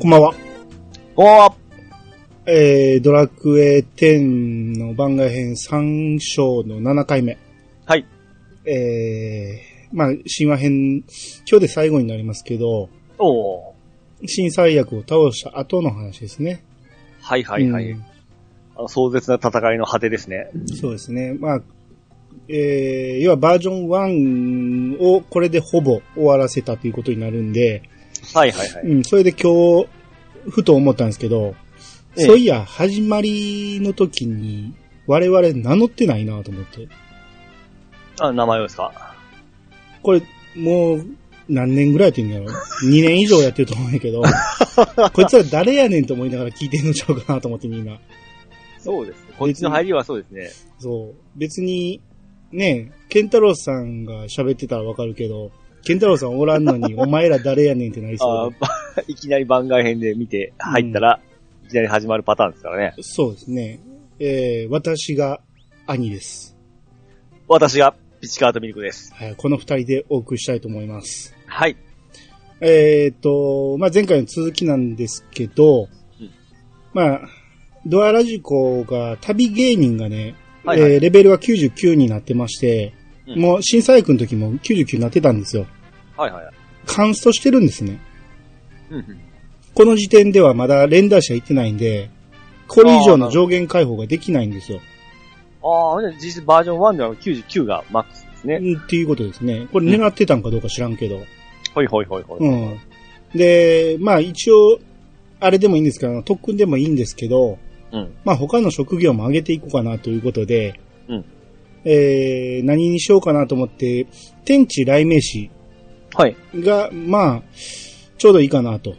こんばんは。おーえー、ドラクエ10の番外編3章の7回目。はい。えー、まあ、神話編、今日で最後になりますけど、おー新最悪を倒した後の話ですね。はいはいはい。うんあの壮絶な戦いの果てですね。そうですね。まあ、えー、要はバージョン1をこれでほぼ終わらせたということになるんで、はいはいはい。うん、それで今日、ふと思ったんですけど、ええそういや、始まりの時に、我々名乗ってないなと思って。あ、名前をですか？これ、もう、何年ぐらいやってんやろ ?2 年以上やってると思うんやけど、こいつら誰やねんと思いながら聞いてんのちゃうかなと思ってみんな。そうですね。こっちの入りはそうですね。そう。別に、ね、ケンタロウさんが喋ってたらわかるけど、ケンタロウさんおらんのに、お前ら誰やねんってなりあそう いきなり番外編で見て入ったら、いきなり始まるパターンですからね。で。そうですね。えー、私が兄です。私がピチカートミルクです。はい、この二人でお送りしたいと思います。はい。えっ、と、まあ、前回の続きなんですけど、うんまあ、ドアラジコが旅芸人がね、はいはいえーレベルは99になってまして、うんもう審査役の時も99になってたんですよ。はいはいはい。カンストしてるんですね。うんうん。この時点ではまだ連打者行ってないんで、これ以上の上限解放ができないんですよ。ああ、実質バージョン1では99がマックスですね。うんっていうことですね。これ狙ってたんかどうか知らんけど。ほいほいほいほい。うん。で、まあ一応、あれでもいいんですけど、特訓でもいいんですけど、うん。まあ他の職業も上げていこうかなということで、うん。えー、何にしようかなと思って、天地雷鳴士はい。が、まあ、ちょうどいいかなと、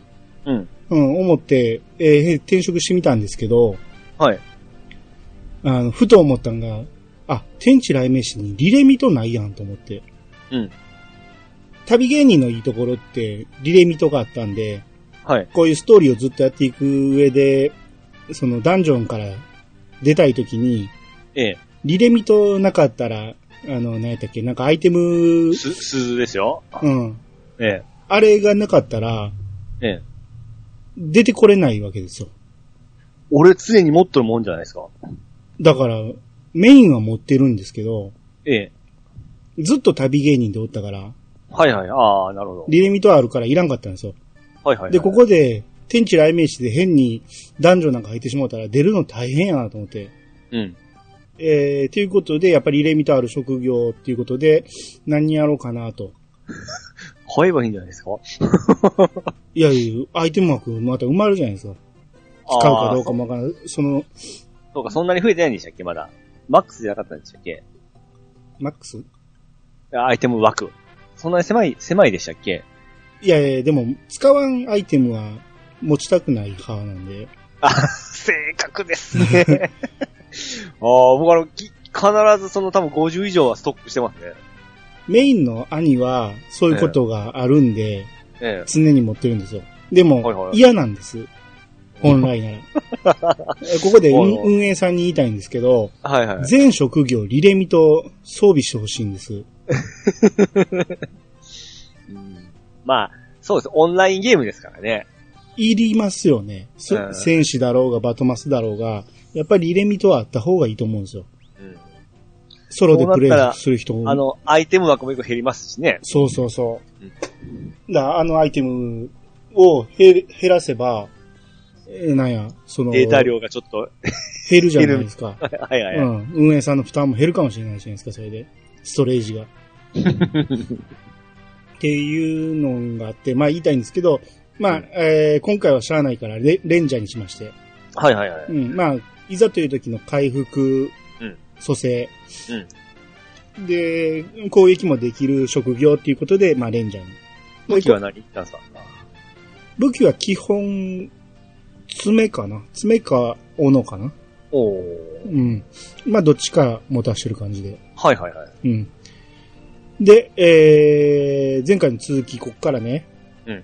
うん。うん、思って、えー転職してみたんですけど、はい。あの、ふと思ったんが、あ、天地雷鳴士にリレミトないやんと思って。うん。旅芸人のいいところって、リレミトがあったんで、はい。こういうストーリーをずっとやっていく上で、そのダンジョンから出たいときに、ええ。リレミトなかったら、あの、何やったっけ、なんかアイテム、す、鈴ですよ。うん。ええ。あれがなかったら、ええ。出てこれないわけですよ。俺常に持っとるもんじゃないですか。だから、メインは持ってるんですけど、ええ。ずっと旅芸人でおったから、はいはい。ああ、なるほど。リレミトあるからいらんかったんですよ。はいはいはい。で、ここで、天地雷鳴士で変に男女なんか入ってしまったら出るの大変やなと思って。うん。えー、ということで、やっぱりリレミトある職業っていうことで、何やろうかなと。買えばいいんじゃないですか？いやいや、アイテム枠また埋まるじゃないですか。使うかどうかもわからない。その、そうか、そんなに増えてないんでしたっけ？まだ。マックスじゃなかったんでしたっけ？マックス？アイテム枠。そんなに狭い、狭いでしたっけ？いやいや、でも、使わんアイテムは持ちたくない派なんで。あ、正確ですね。ああ、僕あの、き必ずその多分50以上はストックしてますね。メインの兄は、そういうことがあるんで、ええ。常に持ってるんですよ。でも、はいはい嫌なんです。本来なら。え ここで運はいはい運営さんに言いたいんですけど、はいはい。全職業リレミと装備してほしいんです。う んまあ、そうです。オンラインゲームですからね。いりますよね。そうん戦士だろうがバトマスだろうが、やっぱりリレミとはあった方がいいと思うんですよ。うん。ソロでプレイする人もあの、アイテム枠もよく減りますしね。そうそうそう。だからあのアイテムを減減らせば、えーなんや、その、データ量がちょっと、減るじゃないですか。はいはいはい。うん。運営さんの負担も減るかもしれないじゃないですか、それで。ストレージが。っていうのがあって、まあ言いたいんですけど、まあ、うんえー今回はしゃあないからレ、レンジャーにしまして。はいはいはい。うん。まあ、いざという時の回復、うん蘇生。うん。で、攻撃もできる職業っていうことで、まあ、レンジャーに。武器は何？言ったん武器は基本、爪かな爪か、斧かなおー。うん。まあ、どっちか持たしてる感じで。はいはいはい。うん。で、えー、前回の続き、こっからね。うん。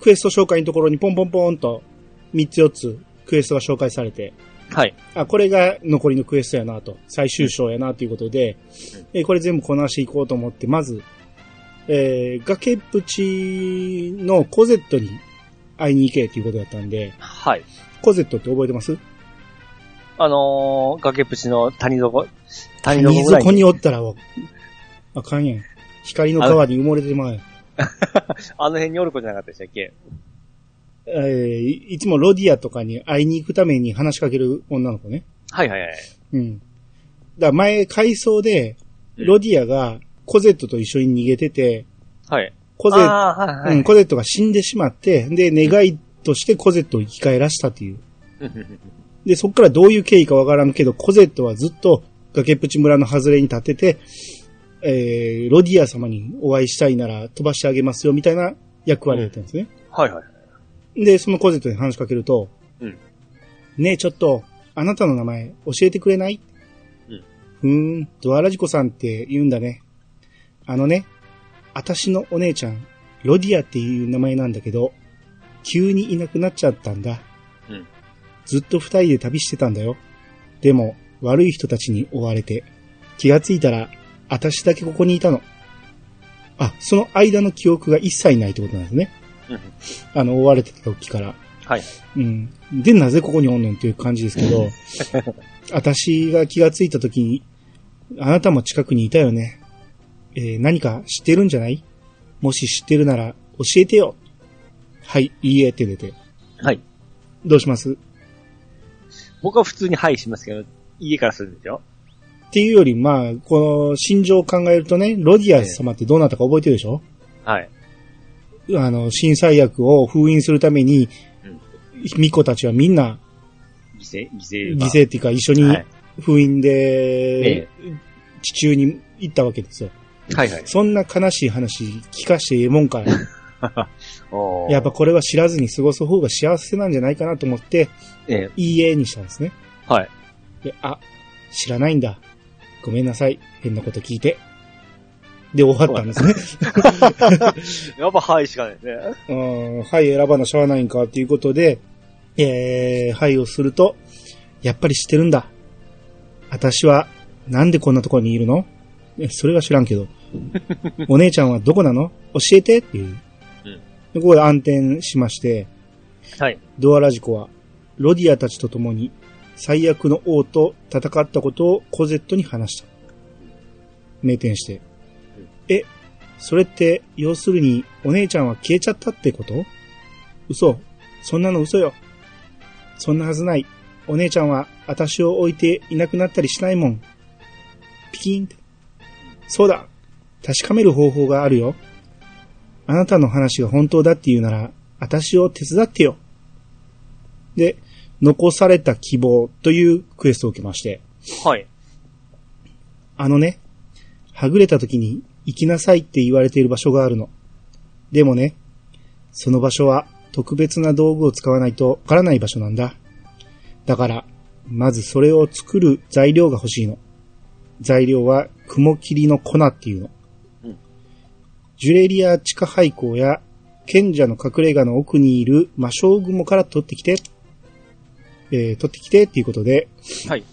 クエスト紹介のところにポンポンポンと、3つ4つ、クエストが紹介されて、はい。あ、これが残りのクエストやなと、最終章やなということで、えーこれ全部こなしていこうと思って、まず、えー、崖っぷちのコゼットに会いに行けっていうことだったんで、はい。コゼットって覚えてます？あのー、崖っぷちの谷底、谷谷底ぐらい底におったら、あかんやん。光の川に埋もれてまう。あの辺におる子じゃなかったでしたっけ？えーいいつもロディアとかに会いに行くために話しかける女の子ね。はいはいはい。うん。だから前、回想で、うんロディアがコゼットと一緒に逃げてて、はい。コゼはいはい。うん、コゼットが死んでしまって、で、願いとしてコゼットを生き返らしたっていう。で、そっからどういう経緯かわからんけど、コゼットはずっと崖っぷち村の外れに立ってて、えー、ロディア様にお会いしたいなら飛ばしてあげますよ、みたいな役割だったんですね。はいはい。で、そのコゼットに話しかけると、うんねえ、ちょっと、あなたの名前教えてくれない？うん。ふーん、ドアラジコさんって言うんだね。あのね、あたしのお姉ちゃん、ロディアっていう名前なんだけど、急にいなくなっちゃったんだ。うんずっと二人で旅してたんだよ。でも、悪い人たちに追われて、気がついたら、あたしだけここにいたの。あ、その間の記憶が一切ないってことなんですね。う んあの、追われてた時から。はい。うん。で、なぜここにおんねんっていう感じですけど、私が気がついた時に、あなたも近くにいたよね。えー何か知ってるんじゃない？もし知ってるなら教えてよ。はい、いいえって出て。はい。どうします？僕は普通にはいしますけど、家からするんですよ。っていうより、まあ、この心情を考えるとね、ロディア様ってどうなったか覚えてるでしょ？はい。あの、新災薬を封印するために、うん巫女たちはみんな犠牲、犠牲犠が。牲っていうか一緒にはい封印でえ、地中に行ったわけですよ。はいはい。そんな悲しい話聞かしてええもんか。やっぱこれは知らずに過ごす方が幸せなんじゃないかなと思って、えいいえにしたんですね。えはい。で、あ、知らないんだ。ごめんなさい。変なこと聞いて。で、終わったんですね。やっぱはいしかないね。うん、はい、選ばなしゃあないんかっていうことで、えー、はいをすると、やっぱり知ってるんだ。私は、なんでこんなところにいるの？えそれは知らんけど。お姉ちゃんはどこなの？教えてっていう。でここで暗転しまして、はい。ドアラジコは、ロディアたちと共に、最悪の王と戦ったことをコゼットに話した。名店して。え、それって、要するに、お姉ちゃんは消えちゃったってこと？嘘。そんなの嘘よ。そんなはずない。お姉ちゃんは、私を置いていなくなったりしないもん。ピキーンって。そうだ。確かめる方法があるよ。あなたの話が本当だって言うなら、私を手伝ってよ。で、残された希望というクエストを受けまして、はい。あのね、はぐれた時に行きなさいって言われている場所があるの。でもね、その場所は特別な道具を使わないとわからない場所なんだ。だから、まずそれを作る材料が欲しいの。材料は雲霧の粉っていうの。うんジュレリア地下廃坑や賢者の隠れ家の奥にいる魔性雲から取ってきて、えー取ってきてっていうことで、はい。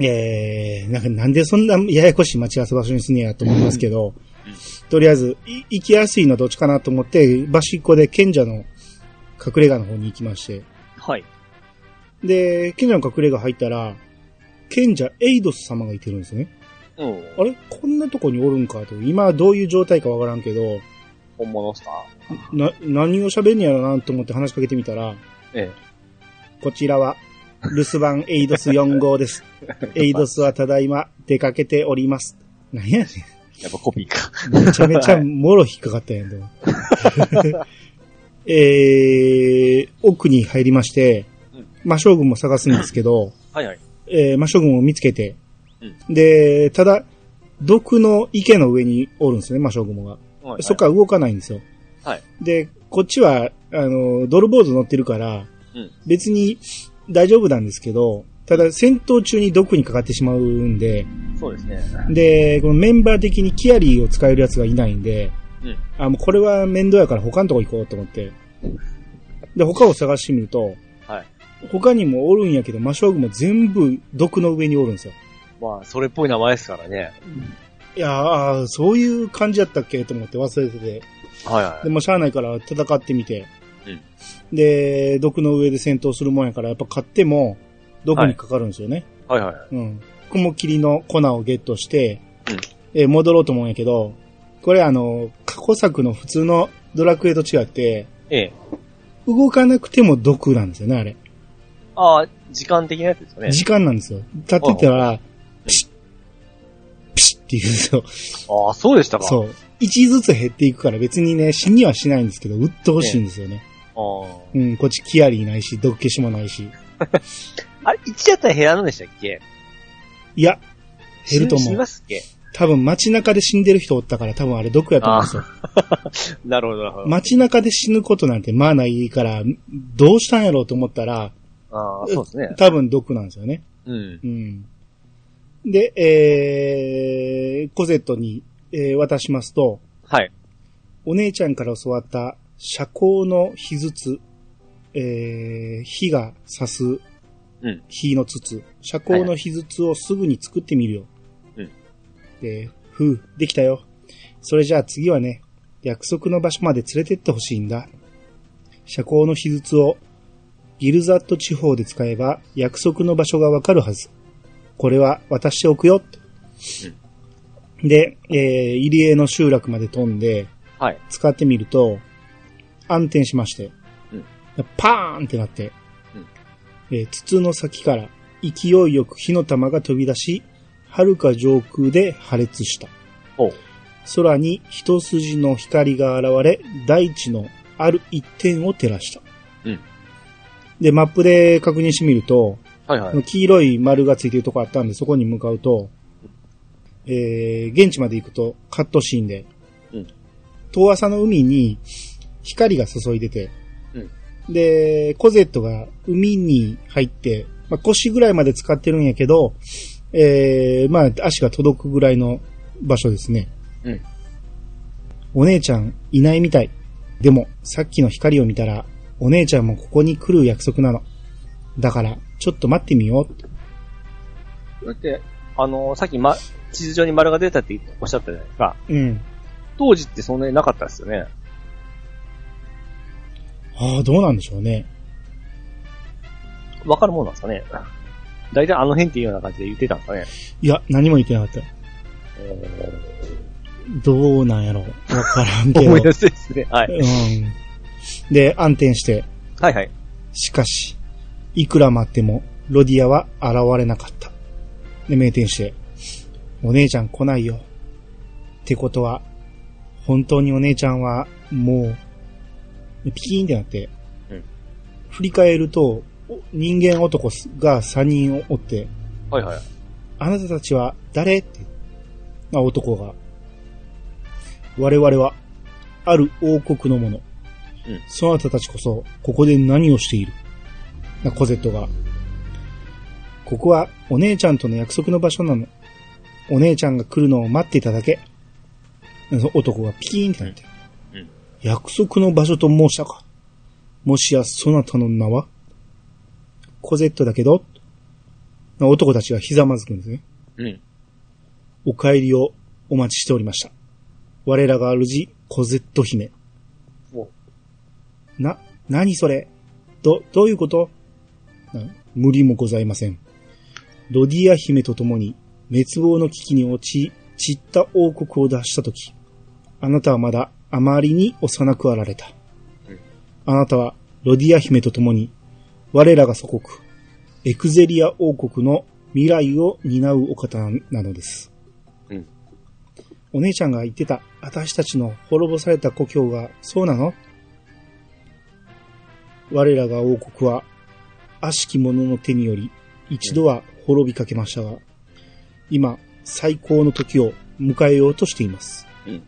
えー、なんかなんでそんなややこしい待ち合わせ場所にすんねやと思いますけど、とりあえず、い行きやすいのはどっちかなと思って、端っこで賢者の隠れ家の方に行きまして、はい。で、賢者の隠れ家入ったら、賢者エイドス様がいてるんですね。うん。あれ？こんなとこにおるんかと。今どういう状態かわからんけど、本物っすか？な、何を喋んねやろなと思って話しかけてみたら、えこちらは、留守番エイドス4号です。エイドスはただいま出かけております。何やねん。え。やっぱコピーか。めちゃめちゃもろ引っかかったんやん、でも。えー、奥に入りましてうん、魔将軍も探すんですけど、はいはい。えー魔将軍を見つけて、で、ただ、毒の池の上におるんですね、魔将軍が。はいそっから動かないんですよ。はい。で、こっちは、あの、ドルボーズ乗ってるから、うん別に大丈夫なんですけど、ただ戦闘中に毒にかかってしまうんで、そうですね。で、このメンバー的にキアリーを使えるやつがいないんで、うん。あ、もうこれは面倒やから他のとこ行こうと思って。で、他を探してみると、はい。他にもおるんやけど、魔将軍も全部毒の上におるんですよ。まあ、それっぽい名前ですからね。いやーそういう感じやったっけと思って忘れてて。はいはでもしゃあないから戦ってみて。で、毒の上で戦闘するもんやから、やっぱ買っても、毒にかかるんですよね。はいはい。うん。雲霧の粉をゲットして、うんえー戻ろうと思うんやけど、これあの、過去作の普通のドラクエと違って、ええ。動かなくても毒なんですよね、あれ。ああ、時間的なやつですよね。時間なんですよ。立ってたら、ピシッ、ピシッって言うんですよ。ああ、そうでしたか。う。そう。一ずつ減っていくから別にね、死にはしないんですけど、うっとうしいんですよね。うん、こっちキアリーないし、毒消しもないし。あれ、1やったら減らんのでしたっけ？いや、減ると死に思う。ますっけ？多分街中で死んでる人おったから多分あれ毒やと思うんですよ。なるほど、なるほど。街中で死ぬことなんてまあないから、どうしたんやろうと思ったら、ああ、そうですね。多分毒なんですよね。うん。うん。で、えー、コゼットに、えー渡しますと、はい。お姉ちゃんから教わった遮光の火筒、えー、火が刺すうん。火の筒、遮光の火筒をすぐに作ってみるよ。うん。で、ふう、できたよ。それじゃあ次はね、約束の場所まで連れてってほしいんだ。遮光の火筒をギルザット地方で使えば約束の場所がわかるはず。これは渡しておくよ。で、えー、入江の集落まで飛んで、はい。使ってみると、暗転しまして、うんパーンってなって、えー筒の先から勢いよく火の玉が飛び出し、遥か上空で破裂した。空に一筋の光が現れ、大地のある一点を照らした。うんで、マップで確認してみると、はいはい。黄色い丸がついてるとこあったんで、そこに向かうと、えー、現地まで行くとカットシーンで、うん遠浅の海に光が注いでて、で、コゼットが海に入って、まあ、腰ぐらいまで使ってるんやけど、えー、まあ、足が届くぐらいの場所ですね。うんお姉ちゃんいないみたい。でも、さっきの光を見たら、お姉ちゃんもここに来る約束なの。だから、ちょっと待ってみよう。だって、あのーさっきま、地図上に丸が出たっておっしゃったじゃないですか。うん。当時ってそんなになかったですよね。ああ、どうなんでしょうね。わかるもんなんですかね。大体あの辺っていうような感じで言ってたんですかね。いや、何も言ってなかった。どうなんやろう。わからんけど。思い出すですね。はい。うん。で、暗転して、はいはい。しかし、いくら待っても、ロディアは現れなかった。で、名店して、お姉ちゃん来ないよ。ってことは、本当にお姉ちゃんは、もう、ピキーンってなって、うん振り返ると、お人間男が3人おって、はいはい。あなたたちは誰？って、まあ、男が。我々は、ある王国の者。うんそなたたちこそ、ここで何をしている？なコゼットが。ここは、お姉ちゃんとの約束の場所なの。お姉ちゃんが来るのを待っていただけ。そ男がピキーンってなって。約束の場所と申したか。もしや、そなたの名は？コゼットだけど？男たちがひざまずくんですね。うん。お帰りをお待ちしておりました。我らが主、コゼット姫。おな、何それ？ど、どういうこと？な無理もございません。ロディア姫と共に滅亡の危機に陥散った王国を脱したとき、あなたはまだあまりに幼くあられた。うんあなたはロディア姫と共に我らが祖国、エクゼリア王国の未来を担うお方なのです。うんお姉ちゃんが言ってた、私たちの滅ぼされた故郷がそうなの？我らが王国は、悪しき者の手により、一度は滅びかけましたが、今、最高の時を迎えようとしています。うん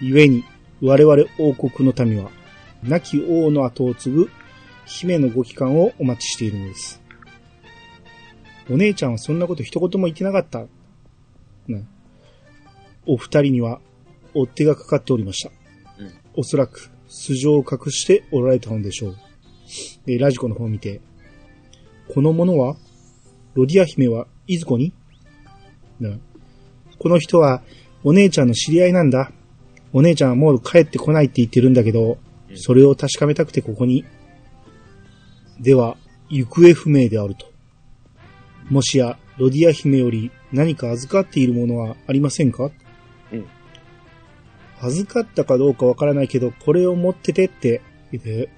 故に、我々王国の民は、亡き王の後を継ぐ姫のご帰還をお待ちしているのです。お姉ちゃんはそんなこと一言も言ってなかった。ね、お二人には、追っ手がかかっておりました。うんおそらく、素性を隠しておられたのでしょう。で、ラジコの方を見て、この者は、ロディア姫はいずこに、ねこの人は、お姉ちゃんの知り合いなんだ。お姉ちゃんはもう帰ってこないって言ってるんだけど、それを確かめたくてここに。では、行方不明であると。もしや、ロディア姫より何か預かっているものはありませんか？うん。預かったかどうかわからないけど、これを持っててって、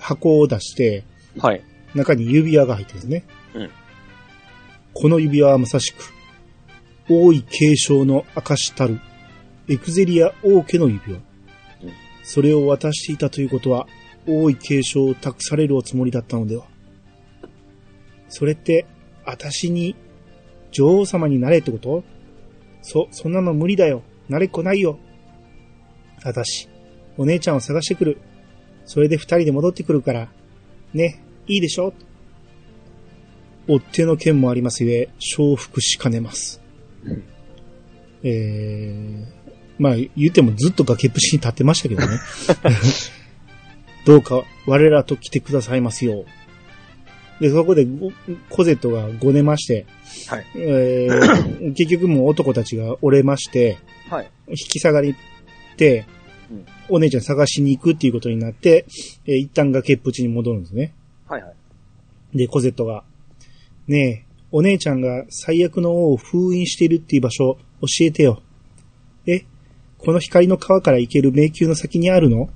箱を出して、はい。中に指輪が入ってるんですね。うんこの指輪はまさしく、王位継承の証たる、エクゼリア王家の指輪。うんそれを渡していたということは、王位継承を託されるおつもりだったのでは。それって、私に、女王様になれってこと？そ、そんなの無理だよ。なれっこないよ。私、お姉ちゃんを探してくる。それで二人で戻ってくるから。ね、いいでしょ？追っ手の件もありますゆえ、承服しかねます。うんえー、まあ、言ってもずっと崖っぷちに立ってましたけどね。どうか我らと来てくださいますよう。で、そこでごコゼットがごねまして、はいえー結局もう男たちが折れまして、はい。引き下がりって、うんお姉ちゃん探しに行くっていうことになって、えー一旦崖っぷちに戻るんですね。はいはい。で、コゼットが、ねえ、お姉ちゃんが最悪の王を封印しているっていう場所教えてよ。え、この光の川から行ける迷宮の先にあるの？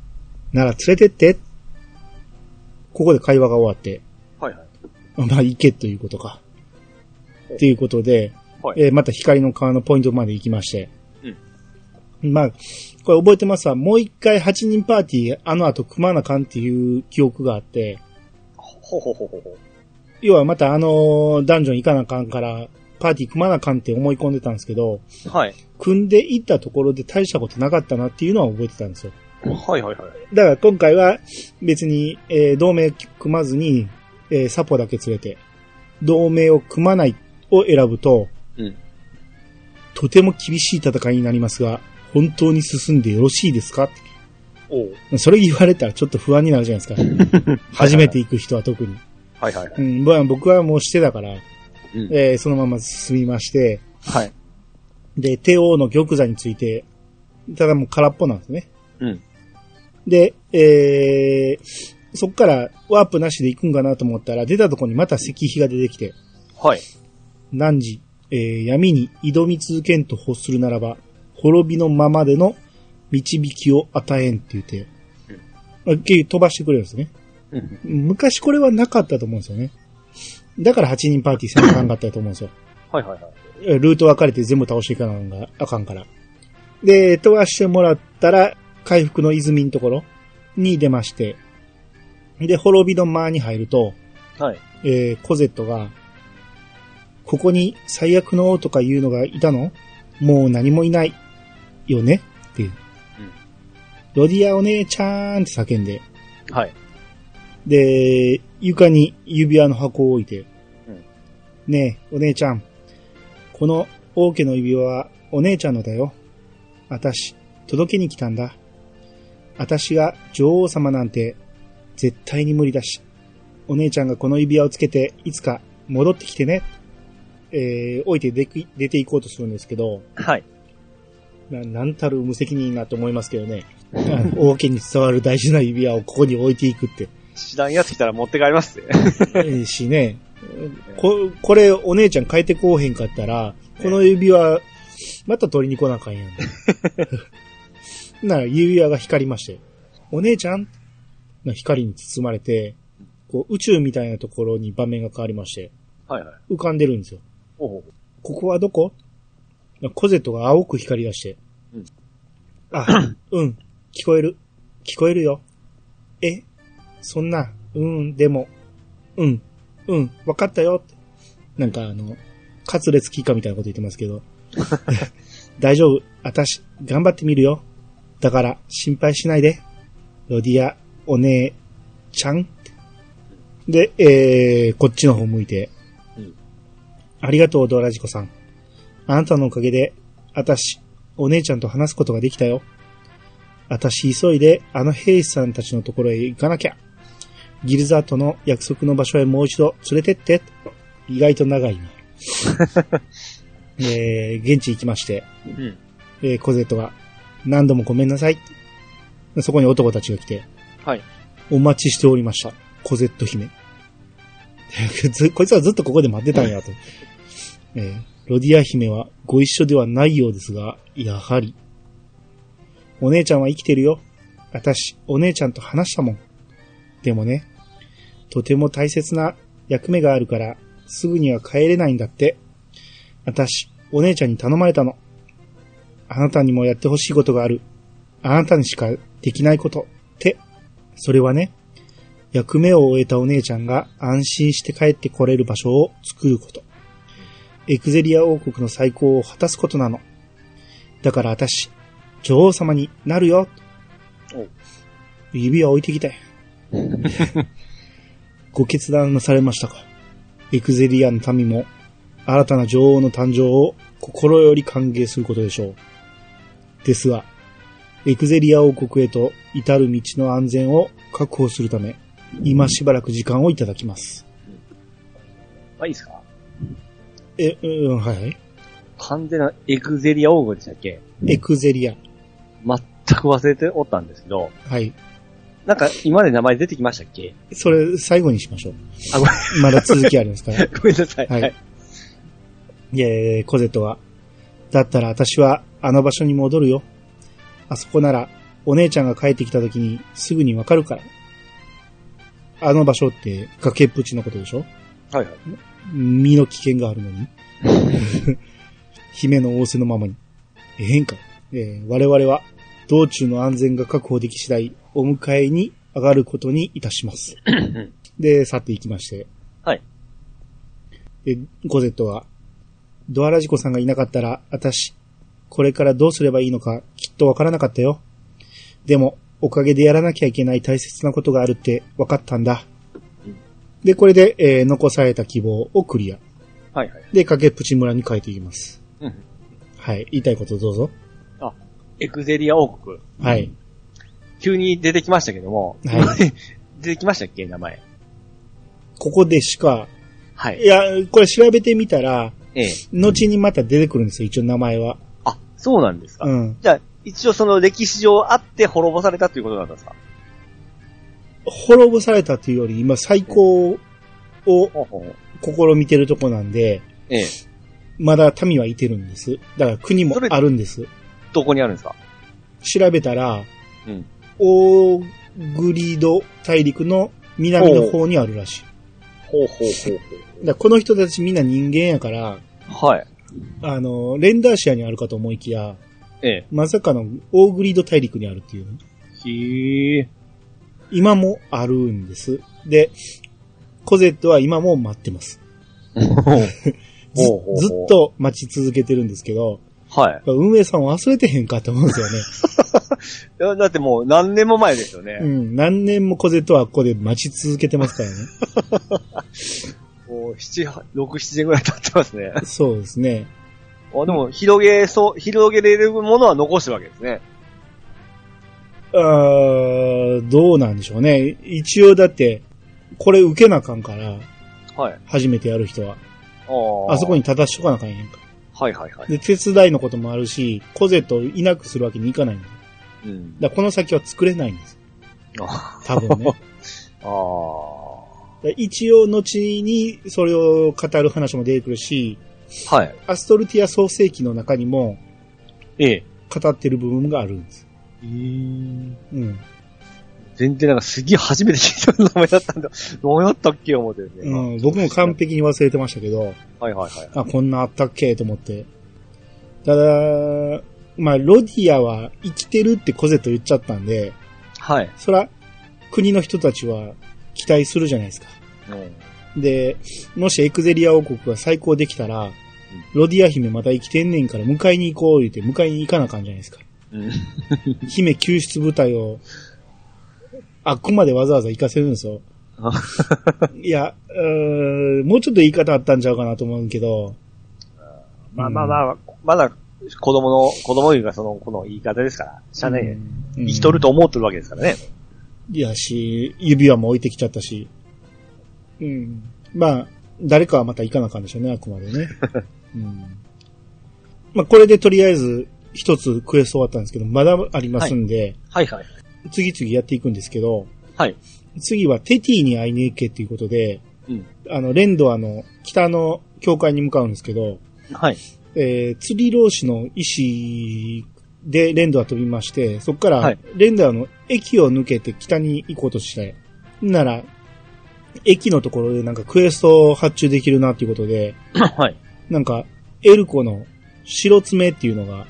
なら連れてって。ここで会話が終わって、はいはい。あまあ行けということか。っていうことで、はいえーまた光の川のポイントまで行きまして。まあ、これ覚えてますわ。もう一回8人パーティー、あの後組まなあかんっていう記憶があって、ほほほほほ。要はまたあのダンジョン行かなあかんから、パーティー組まなあかんって思い込んでたんですけど、はい。組んでいったところで大したことなかったなっていうのは覚えてたんですよ。はいはいはい。だから今回は別に、えー同盟組まずに、えーサポだけ連れて、同盟を組まないを選ぶと、うん。とても厳しい戦いになりますが、本当に進んでよろしいですか？おう。それ言われたらちょっと不安になるじゃないですか。初めて行く人は特に。はいはいはい。うん、まあ僕はもうしてたから、うん。えーそのまま進みまして、はい。で、帝王の玉座について、ただもう空っぽなんですね。うん。で、えー、そっからワープなしで行くんかなと思ったら、出たところにまた石碑が出てきて、はい。汝、えー闇に挑み続けんと欲するならば、滅びのままでの導きを与えんって言って、まあ結局飛ばしてくれるんですね。うん。昔これはなかったと思うんですよね。だから8人パーティーせなあかんかったと思うんですよ。はいはいはい。えルート分かれて全部倒していかなあかんから。で、飛ばしてもらったら、回復の泉のところに出まして、で、滅びの間に入ると、はい。えー、コゼットが、ここに最悪の王とかいうのがいたの？もう何もいない。よね？っていう。ロディアお姉ちゃーんって叫んで、はい。で、床に指輪の箱を置いて、うんねえ、お姉ちゃん。この王家の指輪はお姉ちゃんのだよ。あたし、届けに来たんだ。あたしが女王様なんて絶対に無理だし、お姉ちゃんがこの指輪をつけていつか戻ってきてね。えー、置いて出て出て行こうとするんですけど、はい。ななんたる無責任なと思いますけどね。王家に伝わる大事な指輪をここに置いていくって。知らんやつ来たら持って帰りますね。えーしね。こ、これお姉ちゃん変えてこうへんかったら、この指輪、また取りに来なあかんやん。なら指輪が光りまして、お姉ちゃんの光に包まれて、こう宇宙みたいなところに場面が変わりまして、はいはい。浮かんでるんですよ。ここはどこ？コゼットが青く光り出して。うんあ、うん、聞こえる。聞こえるよ。え？そんな、うん、でも、うん、うん、わかったよ。なんかあの、カツレツキーかみたいなこと言ってますけど。大丈夫。あたし、頑張ってみるよ。だから、心配しないで。ロディア、お姉ちゃん。で、えー、こっちの方向いて、うんありがとう、ドラジコさん。あなたのおかげで、あたし、お姉ちゃんと話すことができたよ。あたし急いで、あの兵士さんたちのところへ行かなきゃ。ギルザートの約束の場所へもう一度連れてって。意外と長いな。えー、現地行きまして、うん。えー、コゼットが、何度もごめんなさい。そこに男たちが来て、はい。お待ちしておりました。コゼット姫。ず こいつはずっとここで待ってたんやと。えーロディア姫はご一緒ではないようですが、やはり。お姉ちゃんは生きてるよ。私、お姉ちゃんと話したもん。でもね、とても大切な役目があるから、すぐには帰れないんだって。私、お姉ちゃんに頼まれたの。あなたにもやってほしいことがある。あなたにしかできないこと。って。それはね、役目を終えたお姉ちゃんが安心して帰ってこれる場所を作ること。エクゼリア王国の最高を果たすことなの。だから私、女王様になるよ。お指輪置いてきたい。ご決断なされましたか？エクゼリアの民も新たな女王の誕生を心より歓迎することでしょう。ですが、エクゼリア王国へと至る道の安全を確保するため、今しばらく時間をいただきます。あ、いいですか？え、うん、はいはい。完全なエクゼリア王国でしたっけ？エクゼリア。全く忘れておったんですけど、はい。なんか今まで名前出てきましたっけ？それ、最後にしましょう。あ、ごめん、まだ続きありますから。ごめんなさい。はい。いやいやいやコゼットは、だったら私はあの場所に戻るよ。あそこなら、お姉ちゃんが帰ってきた時にすぐにわかるから。あの場所って崖っぷちのことでしょ？はいはい。身の危険があるのに。姫の仰せのままに。え変か。えー我々は道中の安全が確保でき次第、お迎えに上がることにいたします。で、去っていきまして。はい。で、コゼットは、ドアラジコさんがいなかったら、私、これからどうすればいいのか、きっとわからなかったよ。でも、おかげでやらなきゃいけない大切なことがあるって分かったんだ。で、これで、えー残された希望をクリア。はいはい。で、崖っぷち村に帰っていきます。うん。はい。言いたいことどうぞ。あ、エクゼリア王国。はい。急に出てきましたけども、は 出てきましたっけ？名前。ここでしか、はいい。や、これ調べてみたら、ええ。後にまた出てくるんですよ、一応名前は。あ、そうなんですか。うん。じゃあ、一応その歴史上あって滅ぼされたということなんですか？滅ぼされたというより、今最高を試みてるとこなんで、ええ。まだ民はいてるんです。だから国もあるんです。どこにあるんですか？調べたら、うん。オーグリード大陸の南の方にあるらしい。ほうほうほうだからこの人たちみんな人間やから、ほう。はい。あの、レンダーシアにあるかと思いきや、ええ。まさかのオーグリード大陸にあるっていう。へえ。今もあるんです。で、コゼットは今も待ってます。ず ほうほうほうずっ。と待ち続けてるんですけど、はい。運営さん忘れてへんかと思うんですよね。だってもう何年も前ですよね。うん。何年もコゼットはここで待ち続けてますからね。もう七、六、七年ぐらい経ってますね。そうですね。あでも、広げそう、広げれるものは残してるわけですね。あーどうなんでしょうね。一応だって、これ受けなあかんから、はい。初めてやる人は。あに。あそこに正しとかなあかんやんか。はいはいはい。で、手伝いのこともあるし、コゼットをいなくするわけにいかないんです。うん。だからこの先は作れないんです。あ多分ね。あー。だから一応後にそれを語る話も出てくるし、はい。アストルティア創世記の中にもええ。語ってる部分があるんです。うん。うん。全然なんかすげえ初めて聞いた名前だったんだ。どうやったっけ思ってね。うん、僕も完璧に忘れてましたけど、はいはいはい。あ、こんなあったっけと思って。ただ、まあ、ロディアは生きてるってコゼット言っちゃったんで、はい。そら、国の人たちは期待するじゃないですか。うん。で、もしエクゼリア王国が再興できたら、ロディア姫まだ生きてんねんから迎えに行こう言って迎えに行かなあかんじゃないですか。うん。姫救出部隊を、あっこまでわざわざ行かせるんですよ。いや、もうちょっと言い方あったんちゃうかなと思うけど、まあまあまあ、まだ子供の、子供いうかその、この言い方ですから、しゃあないね。うん生きとると思ってるわけですからね。いやし、指輪も置いてきちゃったし。うん。まあ、誰かはまた行かなあかんでしょうね、あくまでね。うん。まあ、これでとりあえず一つクエスト終わったんですけど、まだありますんで、はいはい。次々やっていくんですけど、はい。次はテティに会いに行けっていうことで、うん。あの、レンドアの北の教会に向かうんですけど、はい。えー、釣り老師の石でレンドア飛びまして、そこからはいレンドアの駅を抜けて北に行こうとして、なら、駅のところでなんかクエストを発注できるなっていうことで、はい。なんか、エルコの白爪っていうのが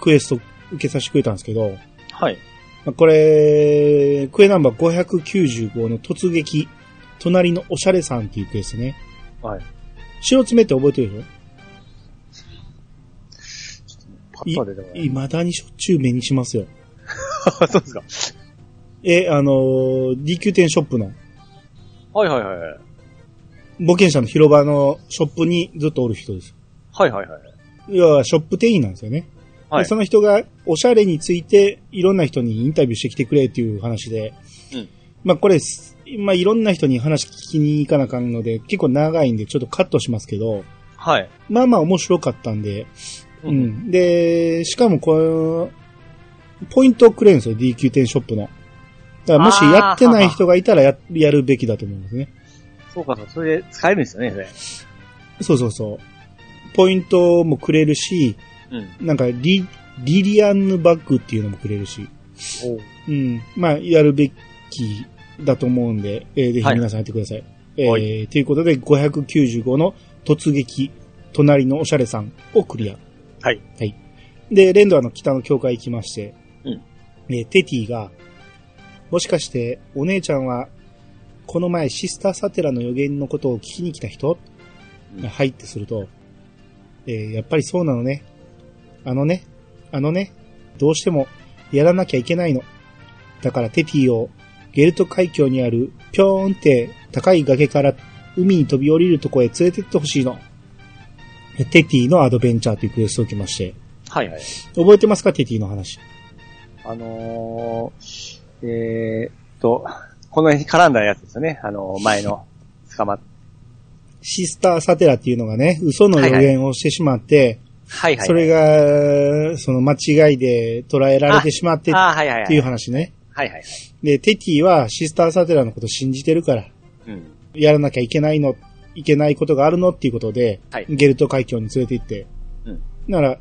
クエスト受けさせてくれたんですけど、はい。まあこれ、クエナンバー595の突撃、隣のおしゃれさんっていうクエストね。はい。白爪って覚えてるでしょ？パッとは出てこない。未だにしょっちゅう目にしますよ。そうですか。え、あのー、DQ 店ショップの、はいはいはいはい。冒険者の広場のショップにずっとおる人です。はいはいはい。要はショップ店員なんですよね。はいでその人がおしゃれについていろんな人にインタビューしてきてくれっていう話で、うんまあこれ、まあいろんな人に話聞きに行かなあかんので結構長いんでちょっとカットしますけど、はい。まあまあ面白かったんで、う。ん。で、しかもこの、ポイントをくれるんですよ、DQ 店ショップの。だからもしやってない人がいたらややるべきだと思うんですね。そうか、それで使えるんですよね、それ。そうそうそう。ポイントもくれるし、うん。なんかリ、リリアンヌバッグっていうのもくれるし、おうん。まあ、やるべきだと思うんで、えーぜひ皆さんやってください。えはー、ということで、595の突撃、隣のおしゃれさんをクリア。はい。はい。で、レンドアの北の教会行きまして、うんえーテティが、もしかして、お姉ちゃんは、この前シスターサテラの予言のことを聞きに来た人、うんはいってすると、えーやっぱりそうなのね。あのね、あのね、どうしてもやらなきゃいけないの。だからテティをゲルト海峡にあるぴょーんって高い崖から海に飛び降りるとこへ連れてってほしいの。えテティのアドベンチャーというクエストを受けまして。はいはい。覚えてますか？テティの話。あのー、えーっと、この辺に絡んだやつですよね。あのー、前の、捕まっ、シスターサテラっていうのがね、嘘の予言をしてしまって、はいはい。それが、その間違いで捉えられてしまってっ。ていう話ね。はいはいはい。で、テティはシスターサテラのことを信じてるから、うん。やらなきゃいけないの、いけないことがあるのっていうことで、はいゲルト海峡に連れて行って、うん。なら、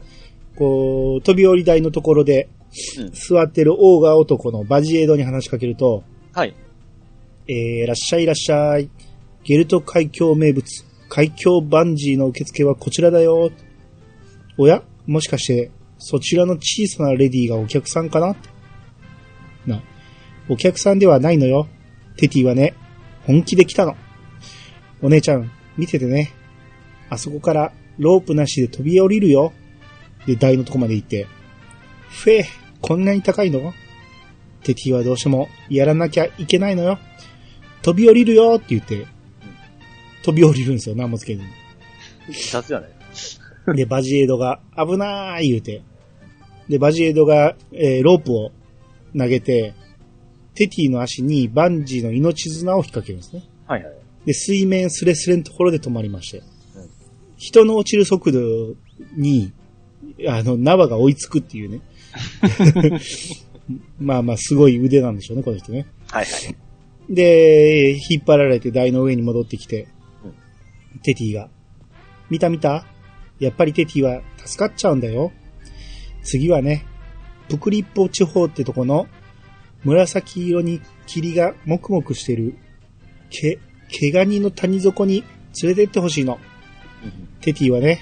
こう、飛び降り台のところで、うん。座ってるオーガ男のバジエードに話しかけると、はい。えー、らっしゃいらっしゃい。ゲルト海峡名物、海峡バンジーの受付はこちらだよ。おや？もしかして、そちらの小さなレディがお客さんかな？な、お客さんではないのよ。テティはね、本気で来たの。お姉ちゃん、見ててね。あそこからロープなしで飛び降りるよ。で、台のとこまで行って。ふえ、こんなに高いの？テティはどうしてもやらなきゃいけないのよ。飛び降りるよって言って、飛び降りるんですよ、何もつけずに。自殺じゃないで、バジエードが危なー言うて。で、バジエードが、えーロープを投げて、テティの足にバンジーの命綱を引っ掛けるんですね。はいはい。で、水面スレスレのところで止まりまして。うん人の落ちる速度に、あの、縄が追いつくっていうね。まあまあ、すごい腕なんでしょうね、この人ね。はいはい。で、引っ張られて台の上に戻ってきて、うんテティが、見た見た？やっぱりテティは助かっちゃうんだよ。次はね、プクリッポ地方ってとこの紫色に霧がもくもくしてる毛、毛ガニの谷底に連れてってほしいの。テティはね、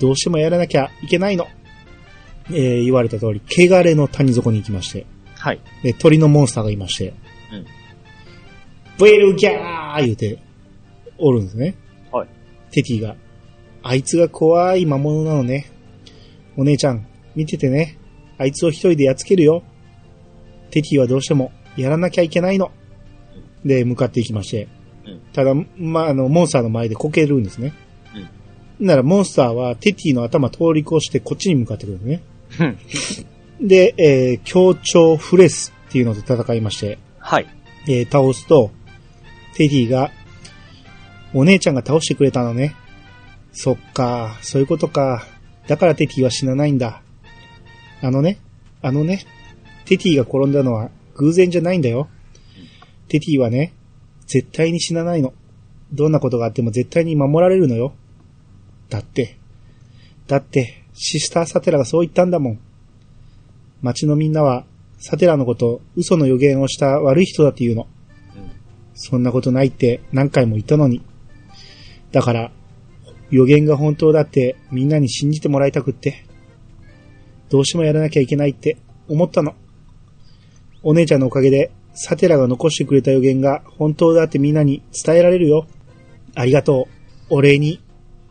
どうしてもやらなきゃいけないの。えー言われた通り、汚れの谷底に行きまして、はい。で、鳥のモンスターがいまして、うん。ブエルギャー言うて、おるんですね。はい。テティが。あいつが怖い魔物なのね。お姉ちゃん、見ててね。あいつを一人でやっつけるよ。テティはどうしてもやらなきゃいけないの。で、向かっていきまして。うんただ、まあ、あの、モンスターの前でこけるんですね。なら、モンスターはテティの頭通り越してこっちに向かってくるんですね。うん。で、えー、協調フレスっていうのと戦いまして。はい。えー倒すと、テディが、お姉ちゃんが倒してくれたのね。そっか、そういうことか。だからテティは死なないんだ。あのね、あのね、テティが転んだのは偶然じゃないんだよ。テティはね、絶対に死なないの。どんなことがあっても絶対に守られるのよ。だって、だって、シスターサテラがそう言ったんだもん。町のみんなは、サテラのこと、嘘の予言をした悪い人だって言うの。そんなことないって何回も言ったのに。だから、予言が本当だってみんなに信じてもらいたくって。どうしてもやらなきゃいけないって思ったの。お姉ちゃんのおかげで、サテラが残してくれた予言が本当だってみんなに伝えられるよ。ありがとう。お礼に、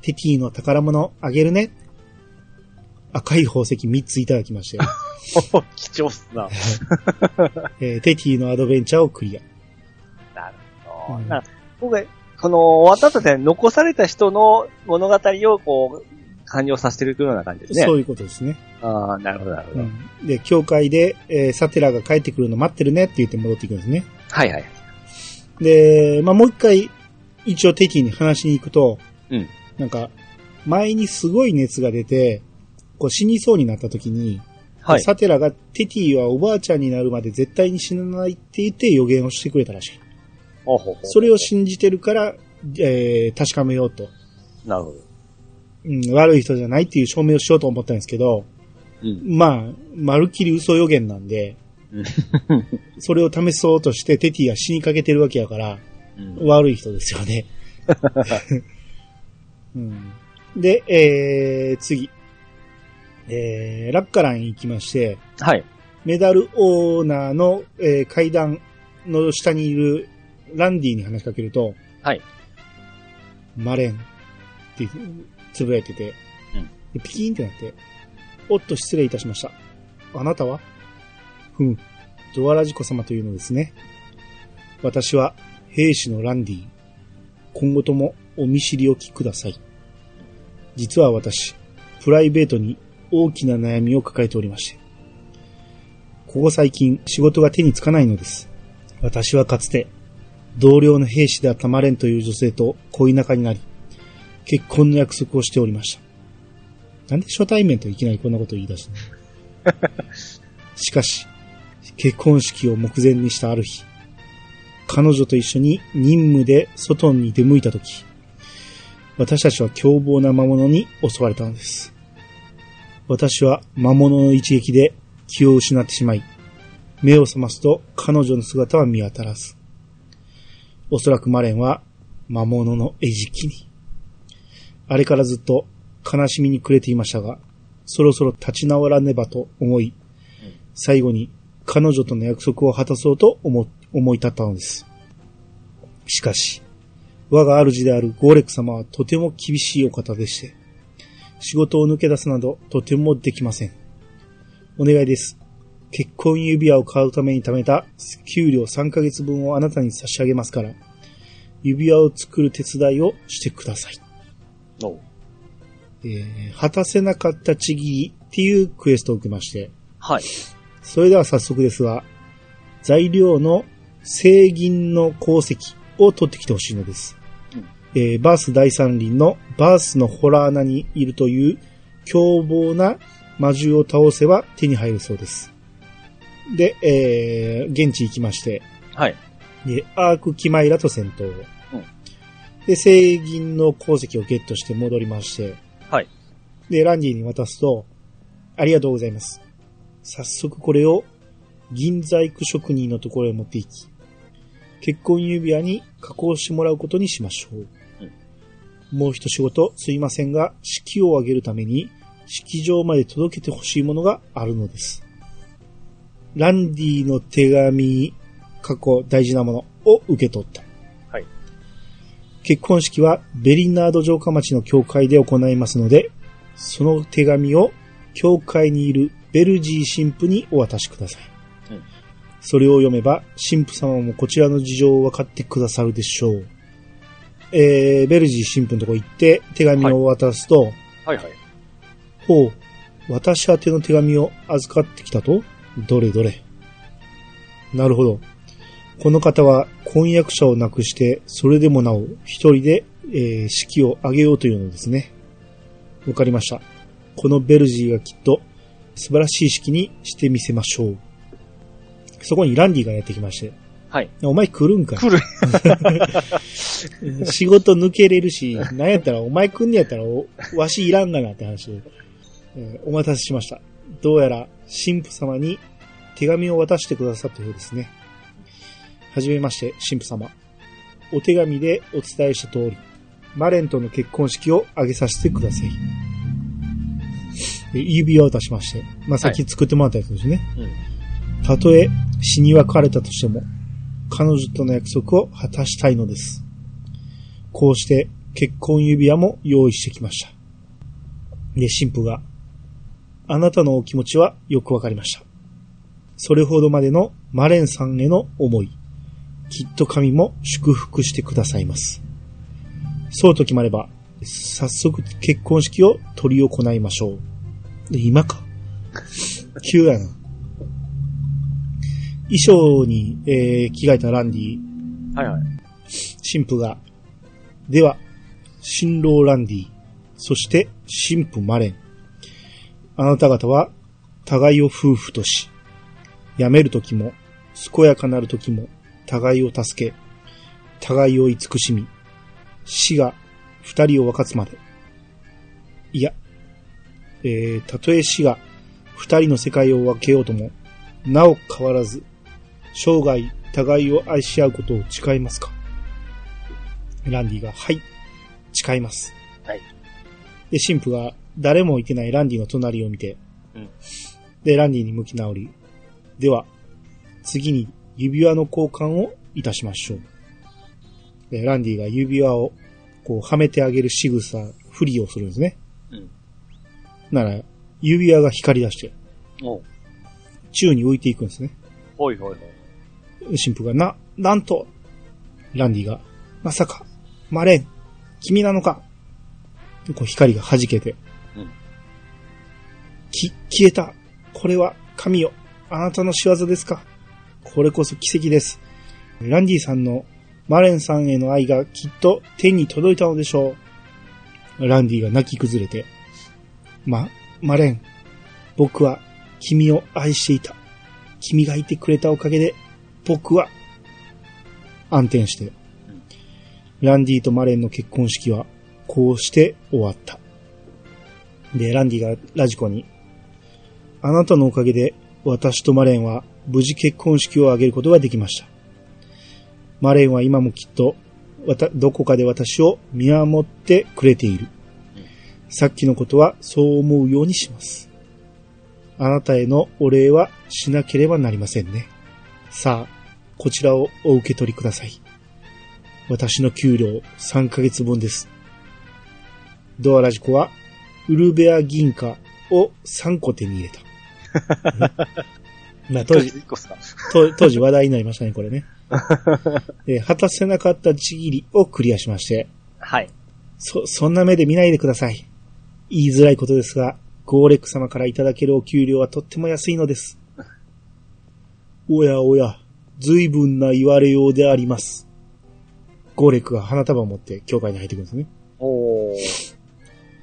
テティの宝物あげるね。赤い宝石3ついただきましたよ。貴重っすな。えーテティのアドベンチャーをクリア。なるほど。うんな僕は、この、私たちは残された人の物語を、こう、完了させてるような感じですね。そういうことですね。ああ、なるほど、なるほど。うん。で、教会で、えーサテラが帰ってくるの待ってるねって言って戻っていくんですね。はいはい。で、まあ、もう一回、一応テティに話しに行くと、うん。なんか、前にすごい熱が出て、こう死にそうになった時に、はい。サテラがテティはおばあちゃんになるまで絶対に死なないって言って予言をしてくれたらしい。それを信じてるから、えー確かめようと。なるほど。うん、悪い人じゃないっていう証明をしようと思ったんですけど、うん。まあ、まるっきり嘘予言なんで、うん それを試そうとしてテティが死にかけてるわけやから、うん悪い人ですよね。うん、で、えー、次。えー、ラッカラン行きまして、はい。メダルオーナーの、えー階段の下にいるランディに話しかけると、はい。マレンってつぶやいてて、うんでピキーンってなって、おっと失礼いたしました。あなたは？ふむ、ドアラジコ様というのですね。私は兵士のランディ。今後ともお見知りおきください。実は私、プライベートに大きな悩みを抱えておりまして。ここ最近仕事が手につかないのです。私はかつて同僚の兵士であったマレンという女性と恋仲になり、結婚の約束をしておりました。なんで初対面といきなりこんなことを言い出したの？しかし、結婚式を目前にしたある日、彼女と一緒に任務で外に出向いたとき、私たちは凶暴な魔物に襲われたのです。私は魔物の一撃で気を失ってしまい、目を覚ますと彼女の姿は見当たらず。おそらくマレンは魔物の餌食に。あれからずっと悲しみに暮れていましたが、そろそろ立ち直らねばと思い、最後に彼女との約束を果たそうと思思い立ったのです。しかし、我が主であるゴーレック様はとても厳しいお方でして、仕事を抜け出すなどとてもできません。お願いです。結婚指輪を買うために貯めた給料3ヶ月分をあなたに差し上げますから、指輪を作る手伝いをしてください。おうえー果たせなかったちぎりっていうクエストを受けまして、はい。それでは早速ですが、材料の星銀の鉱石を取ってきてほしいのです。うんえーバース第三輪のバースのホラー穴にいるという凶暴な魔獣を倒せば手に入るそうです。で、えー現地行きまして、はい。で、アークキマイラと戦闘を。うんで、星銀の鉱石をゲットして戻りまして、はい。で、ランディに渡すと、ありがとうございます。早速これを銀細工職人のところへ持っていき、結婚指輪に加工してもらうことにしましょう。もう一仕事すいませんが、式を挙げるために式場まで届けてほしいものがあるのです。ランディの手紙、過去大事なものを受け取った。はい。結婚式はベリナード城下町の教会で行いますので、その手紙を教会にいるベルジー神父にお渡しください。うんそれを読めば神父様もこちらの事情を分かってくださるでしょう。えー、ベルジー神父のとこ行って手紙を渡すと、はいはい。ほう、私宛ての手紙を預かってきたと？どれどれ。なるほど。この方は婚約者を亡くして、それでもなお一人で、えー式を挙げようというのですね。わかりました。このベルジーがきっと素晴らしい式にしてみせましょう。そこにランディがやってきまして、はい。お前来るんか来る。仕事抜けれるし、なんやったらお前来んねやったらおわしいらんがなって話で、えーお待たせしました。どうやら神父様に手紙を渡してくださったようですね。はじめまして、神父様。お手紙でお伝えした通り、マレンとの結婚式を挙げさせてください。で指輪を出しまして、まあ、さっき作ってもらったやつですね。うん。たとえ死に別れたとしても、彼女との約束を果たしたいのです。こうして結婚指輪も用意してきました。で、神父が、あなたのお気持ちはよくわかりました。それほどまでのマレンさんへの思い、きっと神も祝福してくださいます。そうと決まれば、早速結婚式を執り行いましょう。で今か。急やな。衣装に、えー着替えたランディ、はいはい。神父が、では、新郎ランディ、そして神父マレン。あなた方は、互いを夫婦とし、病める時も、健やかなる時も、互いを助け、互いを慈しみ、死が二人を分かつまで。いや、えー、たとえ死が二人の世界を分けようとも、なお変わらず、生涯互いを愛し合うことを誓いますかランディが、はい、誓います。はい。で、神父が誰もいてないランディの隣を見て、うんで、ランディに向き直り、では、次に指輪の交換をいたしましょう。で、ランディが指輪をこうはめてあげる仕草、ふりをするんですね。うん。なら、指輪が光り出して、宙に浮いていくんですね。ほいほいほい。神父が、な、なんと、ランディが、まさか、マレン、君なのかこう光が弾けて、うんき、消えた。これは、神よ。あなたの仕業ですかこれこそ奇跡です。ランディさんのマレンさんへの愛がきっと天に届いたのでしょう。ランディが泣き崩れて、ま、マレン、僕は君を愛していた。君がいてくれたおかげで、僕は、暗転して、ランディとマレンの結婚式は、こうして終わった。で、ランディがラジコに、あなたのおかげで、私とマレンは無事結婚式を挙げることができました。マレンは今もきっと、どこかで私を見守ってくれている。さっきのことはそう思うようにします。あなたへのお礼はしなければなりませんね。さあ、こちらをお受け取りください。私の給料3ヶ月分です。ドアラジコは、ウルベア銀貨を3個手に入れた。まあ、当時、当当時話題になりましたね、これね。えー果たせなかったちぎりをクリアしまして、はい。そ、そんな目で見ないでください。言いづらいことですが、ゴーレック様からいただけるお給料はとっても安いのです。おやおや、随分な言われようであります。ゴーレックが花束を持って教会に入ってくるんですね。おー。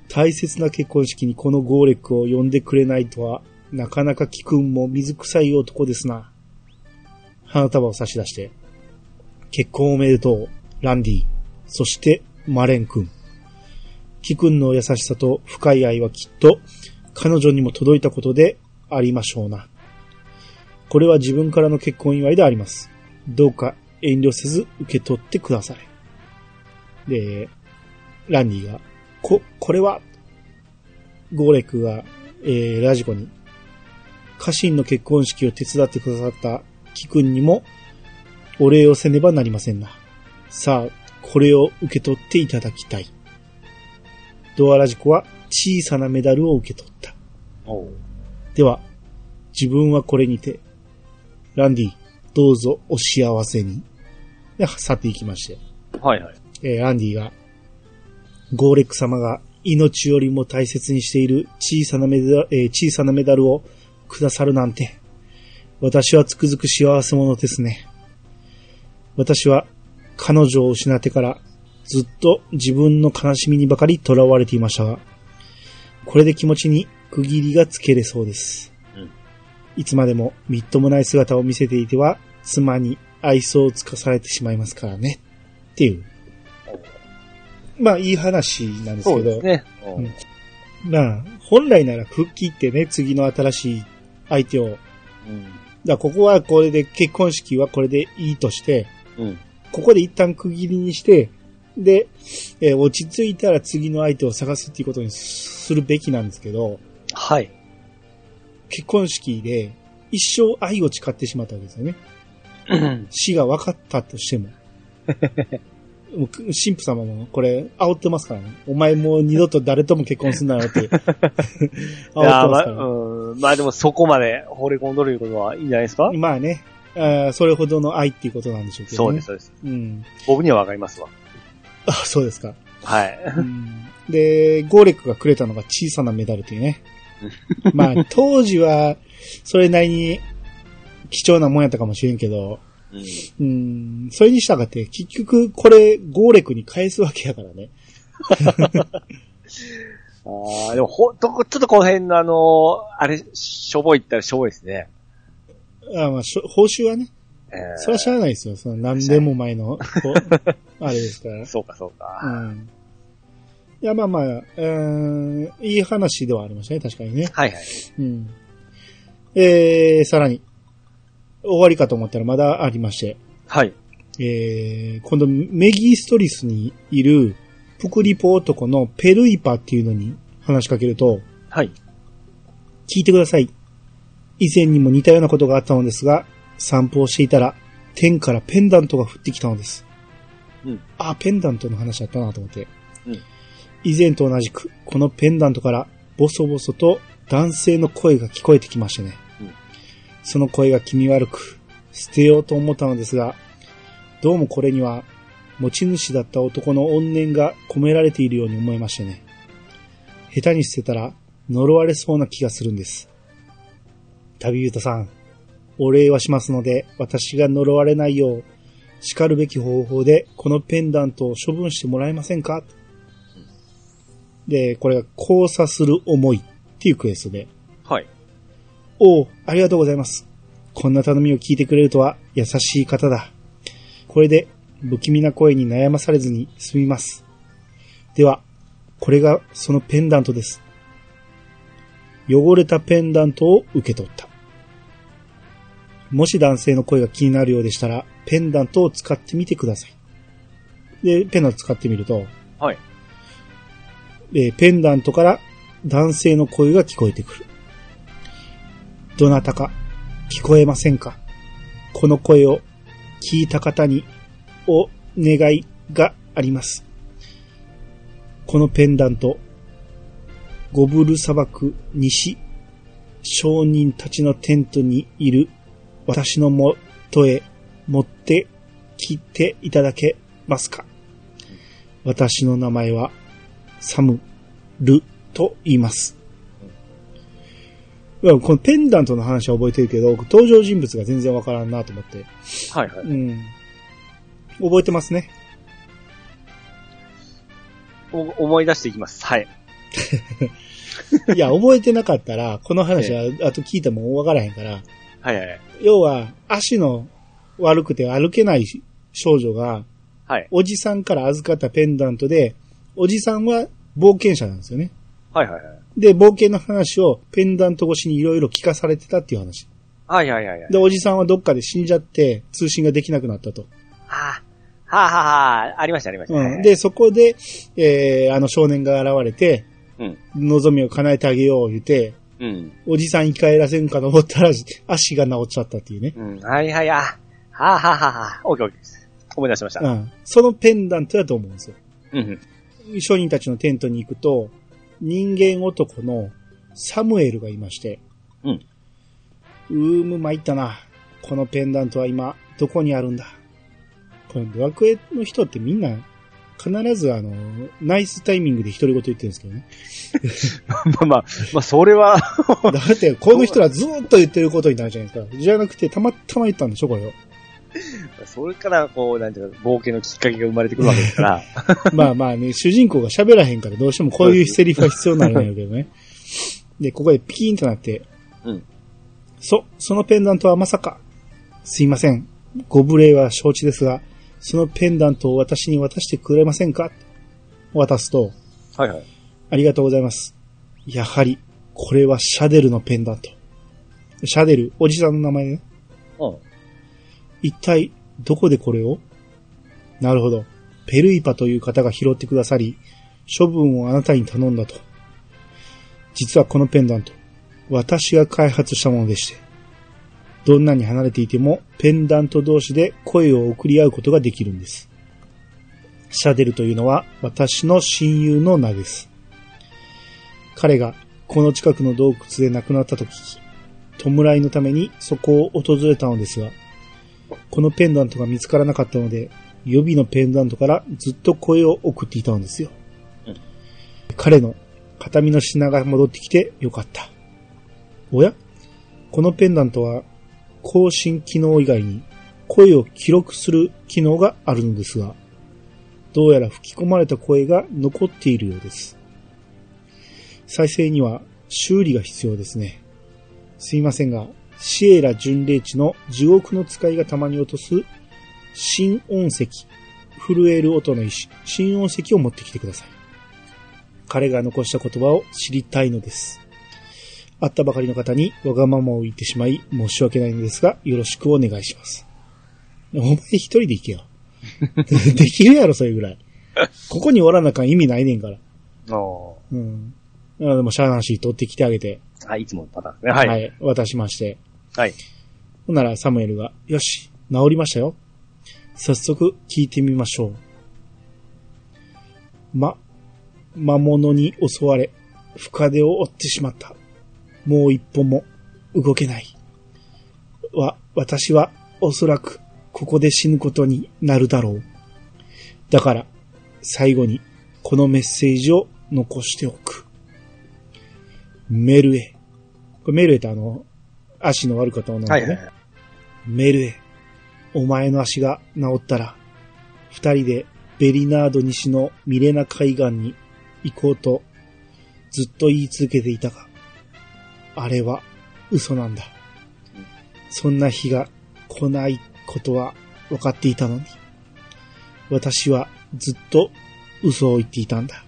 大切な結婚式にこのゴーレックを呼んでくれないとは、なかなか貴君も水臭い男ですな。花束を差し出して、結婚おめでとう、ランディ、そしてマレン君。貴君の優しさと深い愛はきっと彼女にも届いたことでありましょうな。これは自分からの結婚祝いであります。どうか遠慮せず受け取ってください。で、ランディが、こ、これは、ゴーレックが、えー、ラジコに、家臣の結婚式を手伝ってくださったキ君にも、お礼をせねばなりませんな。さあ、これを受け取っていただきたい。ドアラジコは小さなメダルを受け取った。では、自分はこれにて、ランディ、どうぞお幸せに。で、去っていきまして。はいはい。えーアンディが、ゴーレック様が命よりも大切にしている小さなメダル、えー小さなメダルをくださるなんて、私はつくづく幸せ者ですね。私は彼女を失ってからずっと自分の悲しみにばかり囚われていましたが、これで気持ちに区切りがつけれそうです。うんいつまでもみっともない姿を見せていては、妻に愛想をつかされてしまいますからね。っていう。まあ、いい話なんですけどそうです、ね。ううんんまあ、本来なら復帰ってね、次の新しい相手を、うん。らここはこれで結婚式はこれでいいとして、うん。ここで一旦区切りにして、で、えー落ち着いたら次の相手を探すっていうことにするべきなんですけど、はい。結婚式で一生愛を誓ってしまったわけですよね。うん死が分かったとしても。神父様もこれ煽ってますからね。お前もう二度と誰とも結婚すんなよって。煽ってますから、うん。まあでもそこまで惚れ込んどるいうことはいいんじゃないですか？まあね、あーそれほどの愛っていうことなんでしょうけどね。そうです、。そうです。うん。僕にはわかりますわ。あ、そうですか。はい。うんで、ゴーレックがくれたのが小さなメダルというね。まあ、当時は、それなりに貴重なもんやったかもしれんけど、うん。うん、それにしたがって、結局、これ、ゴーレックに返すわけやからね。ああ、でもほんと、ちょっとこの辺のあの、あれ、しょぼいったらしょぼいですね。あまあ、報酬はね、えーそれは知らないですよ。その何年も前の、あれですから。そうか、そううか。ん。いや、まあまあ、うん、いい話ではありましたね、確かにね。はいはい。うん。えー、さらに、終わりかと思ったらまだありまして、はい。えー、今度メギストリスにいるプクリポ男のペルイパっていうのに話しかけると、はい。聞いてください。以前にも似たようなことがあったのですが、散歩をしていたら、天からペンダントが降ってきたのです。うん。あ、ペンダントの話だったなと思って。うん以前と同じく、このペンダントから、ボソボソと男性の声が聞こえてきましてね。その声が気味悪く、捨てようと思ったのですが、どうもこれには、持ち主だった男の怨念が込められているように思いましてね。下手に捨てたら、呪われそうな気がするんです。旅人さん、お礼はしますので、私が呪われないよう、叱るべき方法で、このペンダントを処分してもらえませんか？で、これが交差する思いっていうクエストで、はい。おう、ありがとうございます。こんな頼みを聞いてくれるとは優しい方だ。これで不気味な声に悩まされずに済みます。では、これがそのペンダントです。汚れたペンダントを受け取った。もし男性の声が気になるようでしたら、ペンダントを使ってみてください。で、ペンダント使ってみると、はい。えーペンダントから男性の声が聞こえてくる。どなたか聞こえませんか？この声を聞いた方にお願いがあります。このペンダント、ゴブル砂漠西、商人たちのテントにいる私のもとへ持ってきていただけますか？私の名前はサム・ルと言います。うんこのペンダントの話は覚えてるけど、登場人物が全然わからんなと思って。はいはい。うん。覚えてますね。お思い出していきます。はい。いや、覚えてなかったら、この話は、あと聞いてもわからへんから、はいはい。要は、足の悪くて歩けない少女が、はい。おじさんから預かったペンダントで、おじさんは冒険者なんですよね。はいはいはい。で、冒険の話をペンダント越しにいろいろ聞かされてたっていう話。はいはいはいはい。で、おじさんはどっかで死んじゃって、通信ができなくなったと。はあ、はあはあはあ、ありましたありました。うん。で、そこで、えー、あの少年が現れて、うん。望みを叶えてあげよう言って、うん。おじさん生き返らせんかと思ったら、足が治っちゃったっていうね。うん。はいはい、あ、はあはあはあ、オッケーオッケーです。思い出しました。うん。そのペンダントだと思うんですよ。うん。商人たちのテントに行くと、人間男のサムエルがいまして、うん。うーむ、参ったな。このペンダントは今、どこにあるんだ？これ、ドラクエの人ってみんな、必ずあの、ナイスタイミングで独り言言ってるんですけどね。まあまあ、まあそれは、だって、この人らずーっと言ってることになるじゃないですか。じゃなくて、たまたま言ったんでしょ、これを。それからこう、なんていうか、冒険のきっかけが生まれてくるわけですから。まあまあね、主人公が喋らへんからどうしてもこういうセリフが必要になるんだけどね。で、ここでピキーンとなって、うん。そ、そのペンダントはまさか、すいません。ご無礼は承知ですが、そのペンダントを私に渡してくれませんか？渡すと、はいはい。ありがとうございます。やはり、これはシャデルのペンダント。シャデル、おじさんの名前ね。うん。一体、どこでこれを？なるほど。ペルイパという方が拾ってくださり、処分をあなたに頼んだと。実はこのペンダント、私が開発したものでして、どんなに離れていても、ペンダント同士で声を送り合うことができるんです。シャデルというのは私の親友の名です。彼がこの近くの洞窟で亡くなったと聞き、弔いのためにそこを訪れたのですが、このペンダントが見つからなかったので、予備のペンダントからずっと声を送っていたのですよ。うん彼の形見の品が戻ってきてよかった。おや？このペンダントは更新機能以外に声を記録する機能があるのですが、どうやら吹き込まれた声が残っているようです。再生には修理が必要ですね。すいませんが、シエラ巡礼地の地獄の使いがたまに落とす新音石、震える音の石、新音石を持ってきてください。彼が残した言葉を知りたいのです。会ったばかりの方にわがままを言ってしまい申し訳ないのですが、よろしくお願いします。お前一人で行けよ。できるやろ、それぐらい。ここにおらなあかん意味ないねんから。おうん。あでも、シャーナンシー取ってきてあげて、ーはい、いつものパターンですね。はい。ははい。い、渡しまして。はい。ほんなら、サムエルが、よし、治りましたよ。早速、聞いてみましょう。ま、魔物に襲われ、深手を負ってしまった。もう一歩も動けない。わ、私はおそらくここで死ぬことになるだろう。だから、最後にこのメッセージを残しておく。メルエ。これメルエってあの、足の悪かった女の子ね。はいはいはい。メルエ。お前の足が治ったら、二人でベリナード西のミレナ海岸に行こうとずっと言い続けていたが、あれは嘘なんだ。そんな日が来ないことは分かっていたのに。私はずっと嘘を言っていたんだ。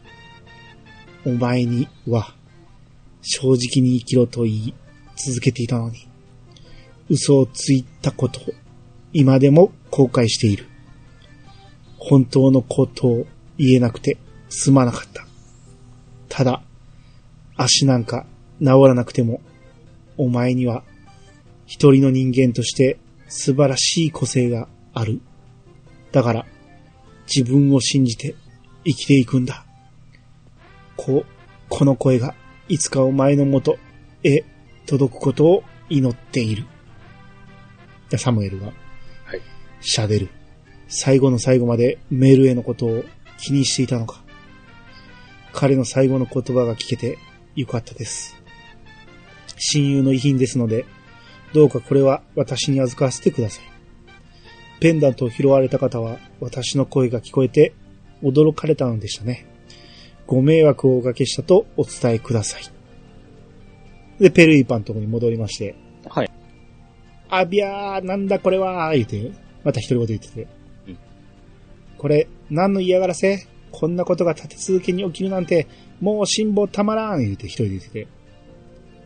お前には正直に生きろと言い続けていたのに。嘘をついたこと今でも後悔している。本当のことを言えなくてすまなかった。ただ、足なんか治らなくても、お前には一人の人間として素晴らしい個性がある。だから、自分を信じて生きていくんだ。こう、この声がいつかお前のもとへ届くことを祈っている。でサムエルが、はい。シャデル。最後の最後までメールへのことを気にしていたのか。彼の最後の言葉が聞けてよかったです。親友の遺品ですので、どうかこれは私に預かわせてください。ペンダントを拾われた方は私の声が聞こえて驚かれたのでしたね。ご迷惑をおかけしたとお伝えください。で、ペルイパンのとこに戻りまして、はい。あびゃー、なんだこれはー、言って、また一人言言ってて。うんこれ、何の嫌がらせ？こんなことが立て続けに起きるなんて、もう辛抱たまらん、言って一人で言ってて。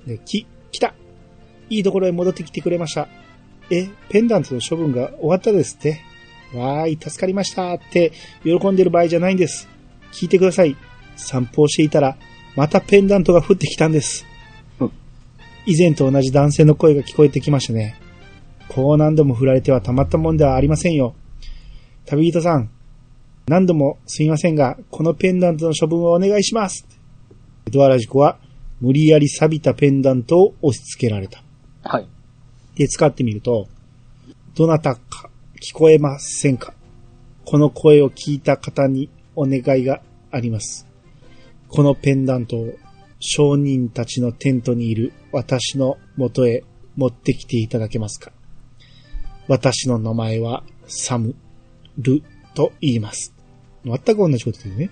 で、き、来たいいところへ戻ってきてくれました。え、ペンダントの処分が終わったですって？わーい、助かりましたって、喜んでる場合じゃないんです。聞いてください。散歩をしていたら、またペンダントが降ってきたんです。うん以前と同じ男性の声が聞こえてきましたね。こう何度も振られてはたまったもんではありませんよ。旅人さん、何度もすみませんが、このペンダントの処分をお願いします。ドアラジコは無理やり錆びたペンダントを押し付けられた。はい。で、使ってみると、どなたか聞こえませんかこの声を聞いた方にお願いがあります。このペンダントを商人たちのテントにいる私の元へ持ってきていただけますか？私の名前はサム・ルと言います。全く同じこと言うね。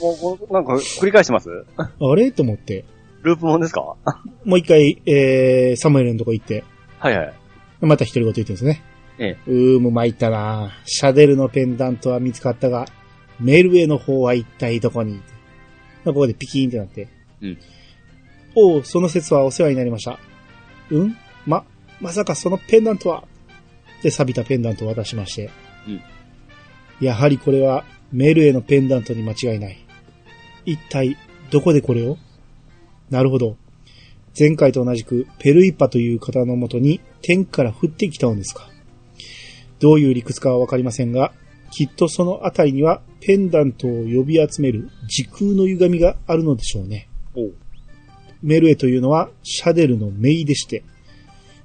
もう、なんか、繰り返してます？あれ？と思って、ループもんですか？はもう一回、えー、サムエルのとこ行って、いはい。また一人ごと言ってるんですね。えうーむ、参ったなシャデルのペンダントは見つかったが、メルエの方は一体どこに？ここでピキーンってなって。うん。おう、その説はお世話になりました。うん？ま、まさかそのペンダントは？で、錆びたペンダントを渡しまして。うん。やはりこれは、メルエのペンダントに間違いない。一体、どこでこれを？なるほど。前回と同じく、ペルイッパという方のもとに天から降ってきたのですか。どういう理屈かはわかりませんが、きっとそのあたりにはペンダントを呼び集める時空の歪みがあるのでしょうね。メルエというのはシャデルの姪でして、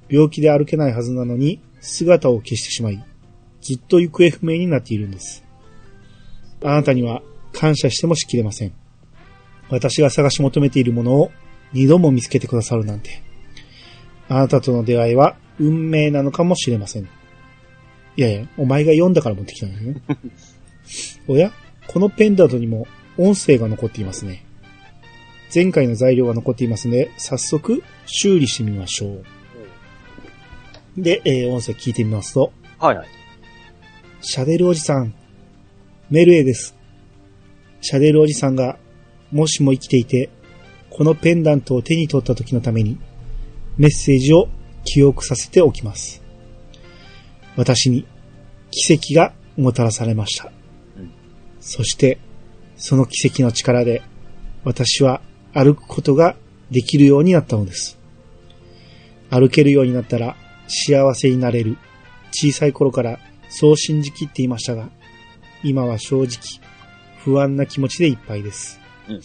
病気で歩けないはずなのに姿を消してしまい、ずっと行方不明になっているんです。あなたには感謝してもしきれません。私が探し求めているものを二度も見つけてくださるなんて。あなたとの出会いは運命なのかもしれません。いやいや、お前が読んだから持ってきたんだよね。おやこのペンダントにも音声が残っていますね。前回の材料が残っていますので、早速修理してみましょう。で、えー音声聞いてみますと、はいはい。シャデルおじさん、メルエです。シャデルおじさんが、もしも生きていて、このペンダントを手に取った時のために、メッセージを記憶させておきます。私に奇跡がもたらされました。うんそして、その奇跡の力で、私は歩くことができるようになったのです。歩けるようになったら幸せになれる。小さい頃からそう信じきっていましたが、今は正直不安な気持ちでいっぱいです。うん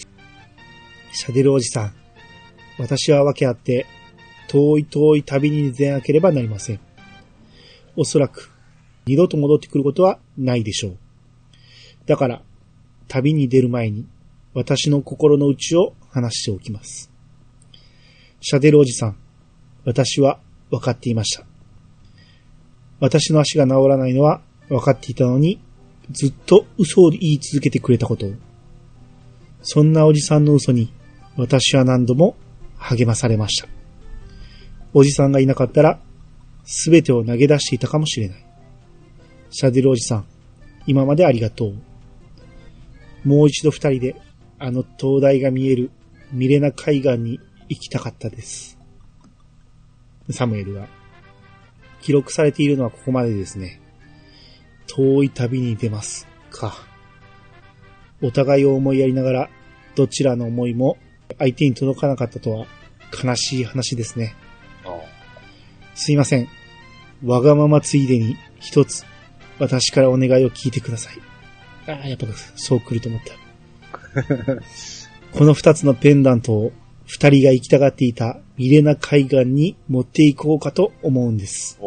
シャデルおじさん、私は訳あって遠い遠い旅に出なければなりません。おそらく二度と戻ってくることはないでしょう。だから、旅に出る前に私の心の内を話しておきます。シャデルおじさん、私は分かっていました。私の足が治らないのは分かっていたのに、ずっと嘘を言い続けてくれたことを。そんなおじさんの嘘に、私は何度も励まされました。おじさんがいなかったら、すべてを投げ出していたかもしれない。シャデルおじさん、今までありがとう。もう一度二人で、あの灯台が見えるミレナ海岸に行きたかったです。サムエルが。記録されているのはここまでですね。遠い旅に出ます。か。お互いを思いやりながら、どちらの思いも相手に届かなかったとは悲しい話ですね。ああすいません。わがままついでに一つ、私からお願いを聞いてください。ああ、やっぱそう来ると思った。この二つのペンダントを二人が行きたがっていたミレナ海岸に持っていこうかと思うんです。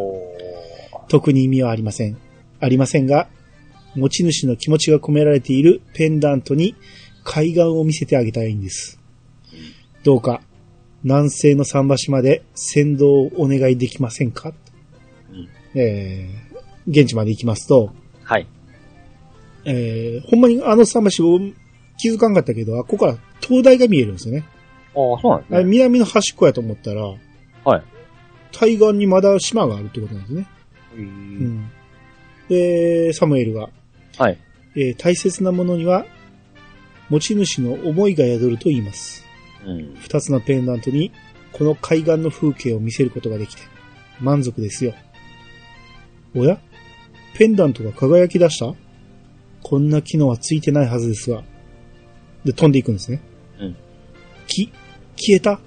特に意味はありません。ありませんが、持ち主の気持ちが込められているペンダントに海岸を見せてあげたいんです。どうか、南西の桟橋まで先導をお願いできませんか、うんえー、現地まで行きますと、はい。えー、ほんまにあの桟橋を気づかんかったけど、あここから灯台が見えるんですよね。ああ、そうなんですあれね。南の端っこやと思ったら、はい。対岸にまだ島があるってことなんですね。う。うんん。で、サムエルが、はい。えー大切なものには、持ち主の思いが宿ると言います。うん。二つのペンダントに、この海岸の風景を見せることができて、満足ですよ。おやペンダントが輝き出したこんな機能はついてないはずですが。で、飛んでいくんですね。うん。き、消えた？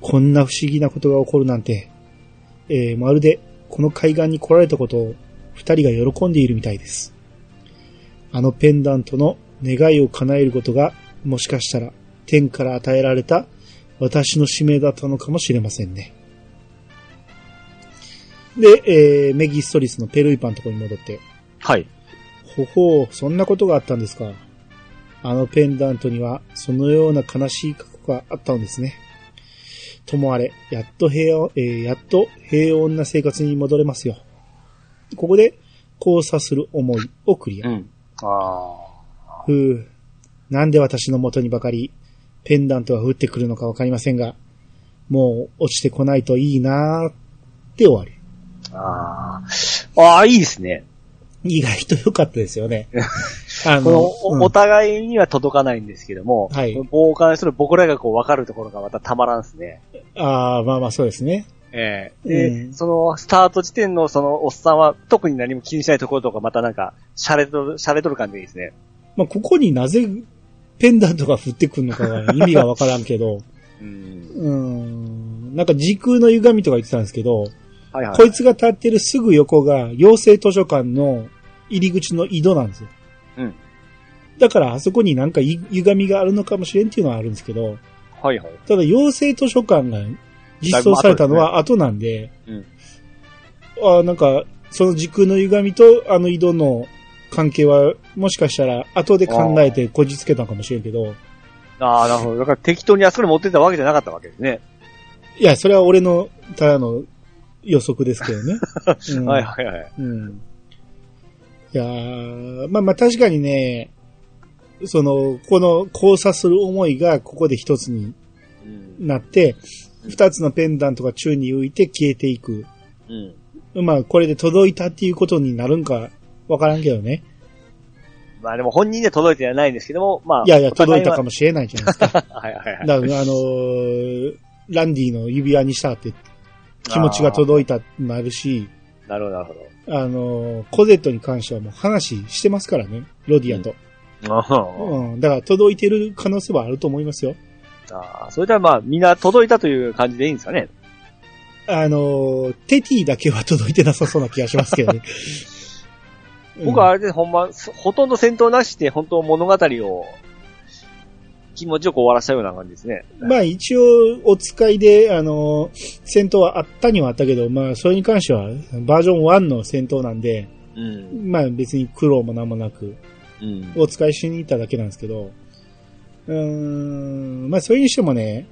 こんな不思議なことが起こるなんて、えーまるでこの海岸に来られたことを二人が喜んでいるみたいです。あのペンダントの願いを叶えることが、もしかしたら天から与えられた私の使命だったのかもしれませんね。で、えーメギストリスのペルイパンのところに戻って、はい。ほほう、そんなことがあったんですか。あのペンダントには、そのような悲しい過去があったのですね。ともあれ、やっと平穏、えーやっと平穏な生活に戻れますよ。ここで、交差する思いをクリア。うん。あふう、なんで私の元にばかり、ペンダントが降ってくるのかわかりませんが、もう落ちてこないといいなーって終わり。ああ。ああ、いいですね。意外と良かったですよね。の、うんおお互いには届かないんですけども、はい傍観する僕らがこう分かるところがまたたまらんですね。ああ、まあまあそうですね。ええで、うんその、スタート時点のそのおっさんは特に何も気にしないところとかまたなんか、シャレとる、シャレとる感じでいいですね。まあここになぜペンダントが降ってくるのかが意味がわからんけど、うん。うーん、なんか時空の歪みとか言ってたんですけど、はいはい。こいつが立ってるすぐ横が、養成図書館の入り口の井戸なんですよ。うん。だからあそこになんかい歪みがあるのかもしれんっていうのはあるんですけど、はいはい。ただ養成図書館が実装されたのは後なんで、うんあなんか、その時空の歪みとあの井戸の関係は、もしかしたら後で考えてこじつけたのかもしれんけど、ああ、なるほど。だから適当にあそこに持ってったわけじゃなかったわけですね。いや、それは俺の、ただの予測ですけどね。うんはいはいはい。うん。いやーまあまあ確かにね、その、この交差する思いがここで一つにうん。なって、二つのペンダントが宙に浮いて消えていく。うん。まあこれで届いたっていうことになるんかわからんけどね。まあでも本人で届いてはないんですけども、まあ。いやいや、届いたかも。もしれないじゃないですか。はいはいはい。だから、あのーランディの指輪にしたって気持ちが届いたってなるし、なるほどなるほど。あのーコゼットに関してはもう話してますからね、ロディアと。あうん。だから届いてる可能性はあると思いますよ。あ、それではまあ、みんな届いたという感じでいいんですかね。あのーテティだけは届いてなさそうな気がしますけどね。僕はあれでほんま、そほとんど戦闘なしで本当物語を気持ちよく終わらせたような感じですね。まあ一応、お使いで、あのー戦闘はあったにはあったけど、まあそれに関しては、バージョン1の戦闘なんで、うん。まあ別に苦労もなんもなく、うん。お使いしに行っただけなんですけど、うーん、まあそれにしてもね、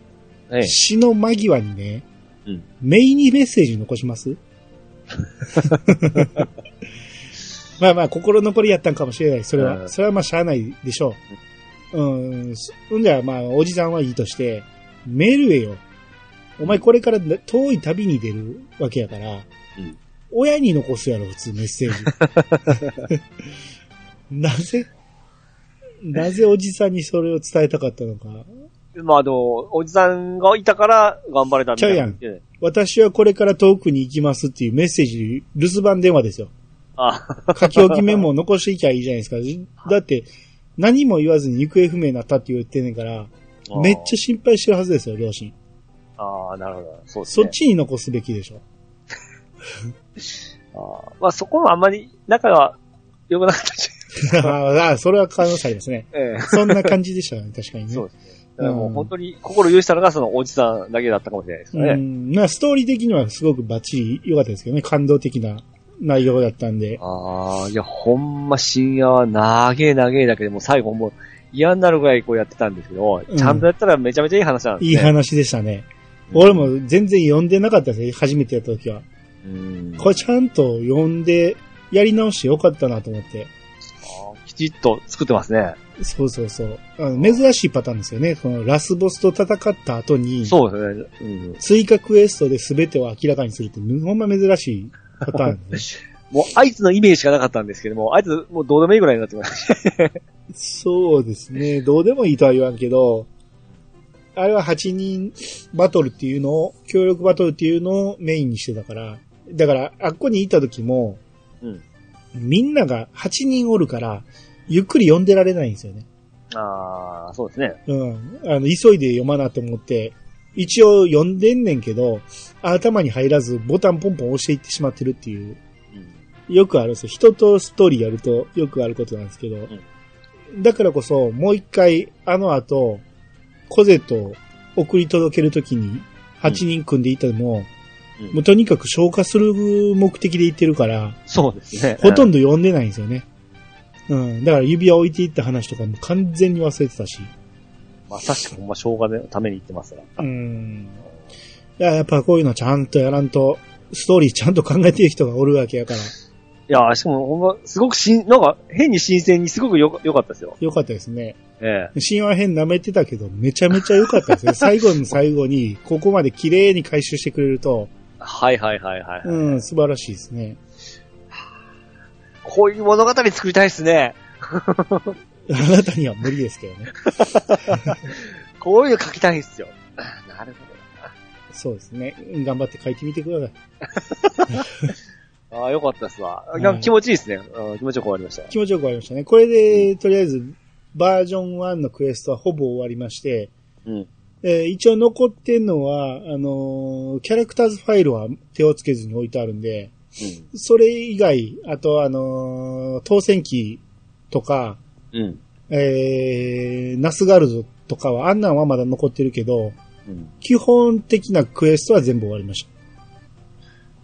ええ。死の間際にね、うんメインにメッセージ残します？まあまあ、心残りやったんかもしれない。それは、うんそれはまあ、しゃあないでしょう。うん、そんじゃまあ、おじさんはいいとして、メールへよ。お前これから遠い旅に出るわけやから、うん親に残すやろ、普通メッセージ。なぜ、なぜおじさんにそれを伝えたかったのか。まあ、あの、おじさんがいたから頑張れたみたいな。ち私はこれから遠くに行きますっていうメッセージ、留守番電話ですよ。あ、書き置きメモを残していきゃいいじゃないですか。だって、何も言わずに行方不明になったって言ってんねんから、めっちゃ心配してるはずですよ、両親。ゃ。ああ、なるほど。そうですね。そっちに残すべきでしょ。あーまあ、そこはあんまり仲が良くなかったし。ああ、それは可能性ありますね。ええ。そんな感じでしたね、確かにね。そうですね。だからもう本当に心許したのがそのおじさんだけだったかもしれないですうね。ん。まあ、ストーリー的にはすごくバッチリ良かったですけどね。感動的な内容だったんで。ああ、いや、ほんま深夜は長え長えだけでもう最後もう嫌になるぐらいこうやってたんですけど、うんちゃんとやったらめちゃめちゃいい話なんですね。いい話でしたね。俺も全然読んでなかったですね、初めてやった時は。うん。これちゃんと読んで、やり直してよかったなと思って。あーきちっと作ってますね。そうそうそう。あの珍しいパターンですよね。そのラスボスと戦った後に、そうですね。うん。追加クエストで全てを明らかにするって、ほんま珍しいパターンですね。もうあいつのイメージしかなかったんですけども、あいつもうどうでもいいぐらいになってました。そうですね。どうでもいいとは言わんけど、あれは8人バトルっていうのを、協力バトルっていうのをメインにしてたから、だから、あっこに行った時も、うんみんなが8人おるから、ゆっくり読んでられないんですよね。ああ、そうですね。うん。あの、急いで読まなと思って、一応読んでんねんけど、頭に入らずボタンポンポン押していってしまってるっていう、うん。よくあるんですよ。人とストーリーやるとよくあることなんですけど、だからこそ、もう一回、あの後、コゼとを送り届けるときに、8人組んでいたのも、うんもうとにかく消化する目的で言ってるから、そうですね。ほとんど。ど読んでないんですよね。うん。だから指輪置いていった話とかも完全に忘れてたし。まさしくほんま生姜のために言ってますから。うん。いや、やっぱこういうのちゃんとやらんと、ストーリーちゃんと考えてる人がおるわけやから、いやーしかもほんま、すごくしん、なんか変に新鮮にすごくよかよかったですよ。よかったですね。ええ。神話編舐めてたけど、めちゃめちゃ良かったですね。最後の最後に、ここまで綺麗に回収してくれると、はいはいはいはい。うん、素晴らしいですね。こういう物語作りたいですね。あなたには無理ですけどね。こういうの書きたいっすよ。なるそうですね。頑張って書いてみてください。ほど。ああ、よかったっすわ。いなんか気持ちいいっすね。うん気持ちよく終わりました。気持ちよく終わりましたね。これで、とりあえず、バージョン1のクエストはほぼ終わりまして、うん。えー一応残ってんのは、あのーキャラクターズファイルは手をつけずに置いてあるんで、それ以外、あとあのー当選機とか、うん。うん。えー、ナスガルドとかは、あんなんはまだ残ってるけど、うん。基本的なクエストは全部終わりまし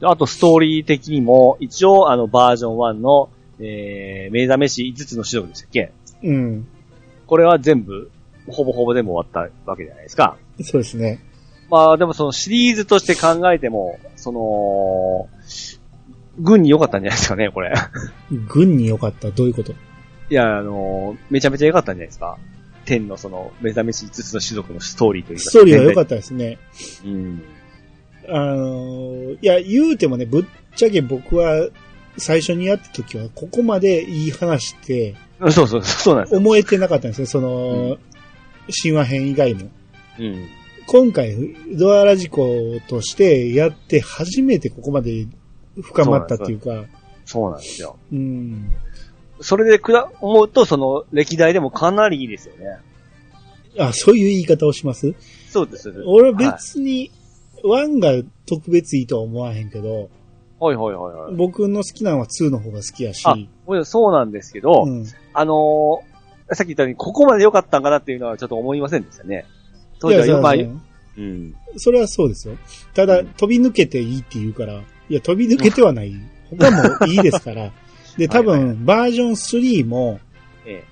た。あと、ストーリー的にも、一応、あの、バージョン1の、えー、目覚めし5つの指導でしたっけ？うん。これは全部、ほぼほぼ全部終わったわけじゃないですか。そうですね。まあ、でもそのシリーズとして考えても、その、軍に良かったんじゃないですかね、これ。軍に良かった。どういうこと？いや、あのめちゃめちゃ良かったんじゃないですか。天のその、目覚めし5つの種族のストーリーというか。ストーリーは良かったですね。た。うん。あのーいや、言うてもね、ぶっちゃけ僕は、最初にやった時は、ここまでいい話って、そうそう、そうなんですよ。思えてなかったんですよ。その、神話編以外も。うん。今回、ドアラジコとしてやって初めてここまで深まったっていうか、そうなんですよ。うん。それでくら、思うと、その、歴代でもかなりいいですよね。あ、そういう言い方をします？そうです。俺は別に、ワンが特別いいとは思わへんけど、はいはいはいはい。僕の好きなのは2の方が好きやし、あ、そうなんですけど、うん。あのーさっき言ったように、ここまで良かったんかなっていうのはちょっと思いませんでしたね。当時はよまあいやうん。それはそうですよ。ただ、うん飛び抜けていいって言うから、いや、飛び抜けてはない。他もいいですから。で、多はい分、バージョン3も、ええ。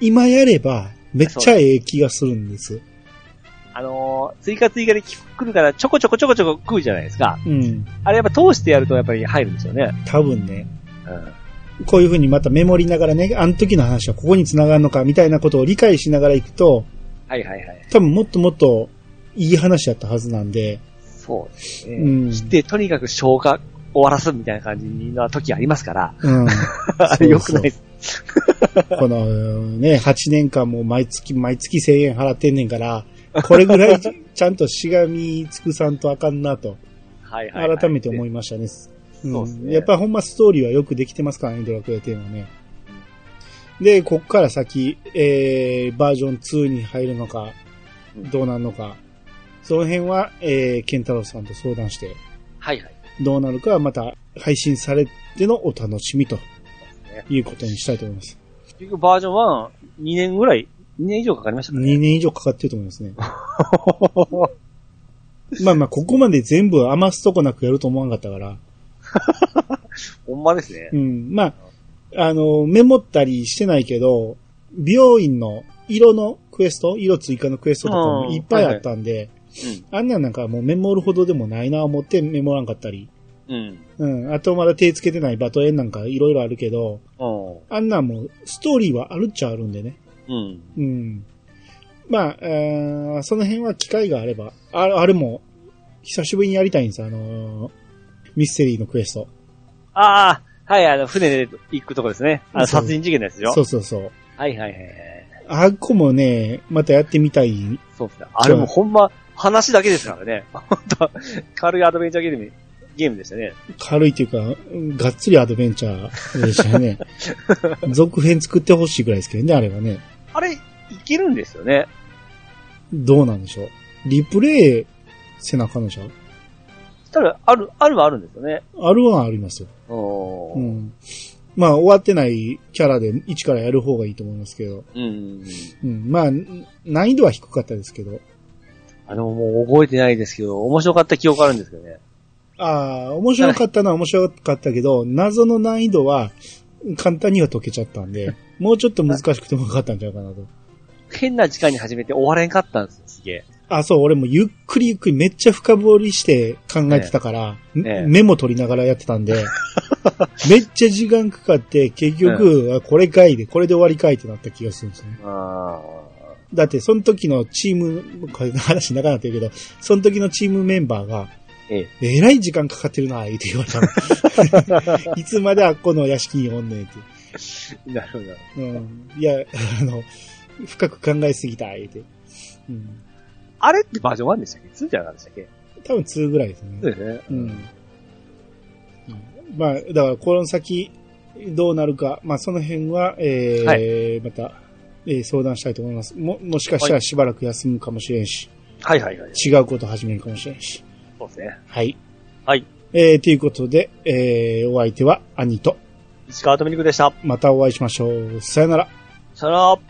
今やれば、めっちゃええ気がするんです。あのー追加追加で来るからちょこちょこちょこちょこ食うじゃないですか。うん。あれやっぱ通してやるとやっぱり入るんですよね。多分ね、うん。こういう風にまたメモりながらね、あの時の話はここに繋がるのか、みたいなことを理解しながらいくと、はいはいはい。多分もっともっといい話だったはずなんで、そうですね。うんして、とにかく消化終わらすみたいな感じな時ありますから。うん。あれ良くないです。このね、8年間も毎月毎月1000円払ってんねんから、これぐらいちちゃんとしがみつくさんとあかんなと、はいはい、はい。改めて思いましたね。うんそうですねやっぱほんまストーリーはよくできてますからね、ドラクエ10はね。で、こっから先、えー、バージョン2に入るのか、どうなるのか、その辺は、えー、ケンタロウさんと相談して、はいはい。どうなるかはまた配信されてのお楽しみとねいうことにしたいと思います。結局バージョン1、2年ぐらい、2年以上かかりましたかね。2年以上かかってると思いますね。まあまあ、ここまで全部余すとこなくやると思わなかったから。ほんまですねう。ん。まあ、あの、メモったりしてないけど、美容院の色のクエスト色追加のクエストとかもいっぱいあったんで、あんなんなんかもうメモるほどでもないな思ってメモらんかったり。うん。うん。うん。あとまだ手つけてないバトエンなんかいろいろあるけど、うん。あんなんもストーリーはあるっちゃあるんでね。うん。うん。まあ、あーその辺は機会があれば、ああれも、久しぶりにやりたいんですあのーミステリーのクエスト。ああ、はい、あの、船で行くとこですね。あの、殺人事件でしょ？そうそうそう。はいはいはいはい。あっこもね、またやってみたい。そうですね。あれもほんま、話だけですからね。本当軽いアドベンチャーゲーム、ゲームでしたね。軽いっていうか、うんがっつりアドベンチャーでしたね。続編作ってほしいぐらいですけどね、あれはね。あれ、いけるんですよね。どうなんでしょう。リプレイせなあかんのでしょただ、ある、あるはあるんですよね。あるはありますよ。うん。まあ、終わってないキャラで一からやる方がいいと思いますけど。うん。うん。まあ、難易度は低かったですけど。あの、もう覚えてないですけど、面白かった記憶あるんですけどね。ああ、面白かったのは面白かったけど、謎の難易度は簡単には解けちゃったんで、もうちょっと難しくてもよかったんじゃないかなと。変な時間に始めて終われんかったんですよ、すげえ。あ、そう、俺もゆっくりゆっくりめっちゃ深掘りして考えてたから、ええメモ取りながらやってたんで、めっちゃ時間かかって、結局、あこれかいで、これで終わりかいってなった気がするんですね。あだって、その時のチーム、これ話長くなってるけど、その時のチームメンバーが、ええらい時間かかってるな、言って言われたの。いつまであっこの屋敷におんねんって。え。なるほどなるほど。うん。いや、あの、深く考えすぎた、言って。うん。あれってバージョン1でしたっけ ?2 じゃなかったでしたっけ？多分2ぐらいですね。そうですね。うん。まあ、だから、この先、どうなるか、まあ、その辺は、えーまた、えー相談したいと思います。も、もしかしたらしばらく休むかもしれんし、はいはいはい。違うこと始めるかもしれんし。そうですね。はい。はい。えー、ということで、えー、お相手は兄と、石川とみりくでした。またお会いしましょう。さよなら。さよなら。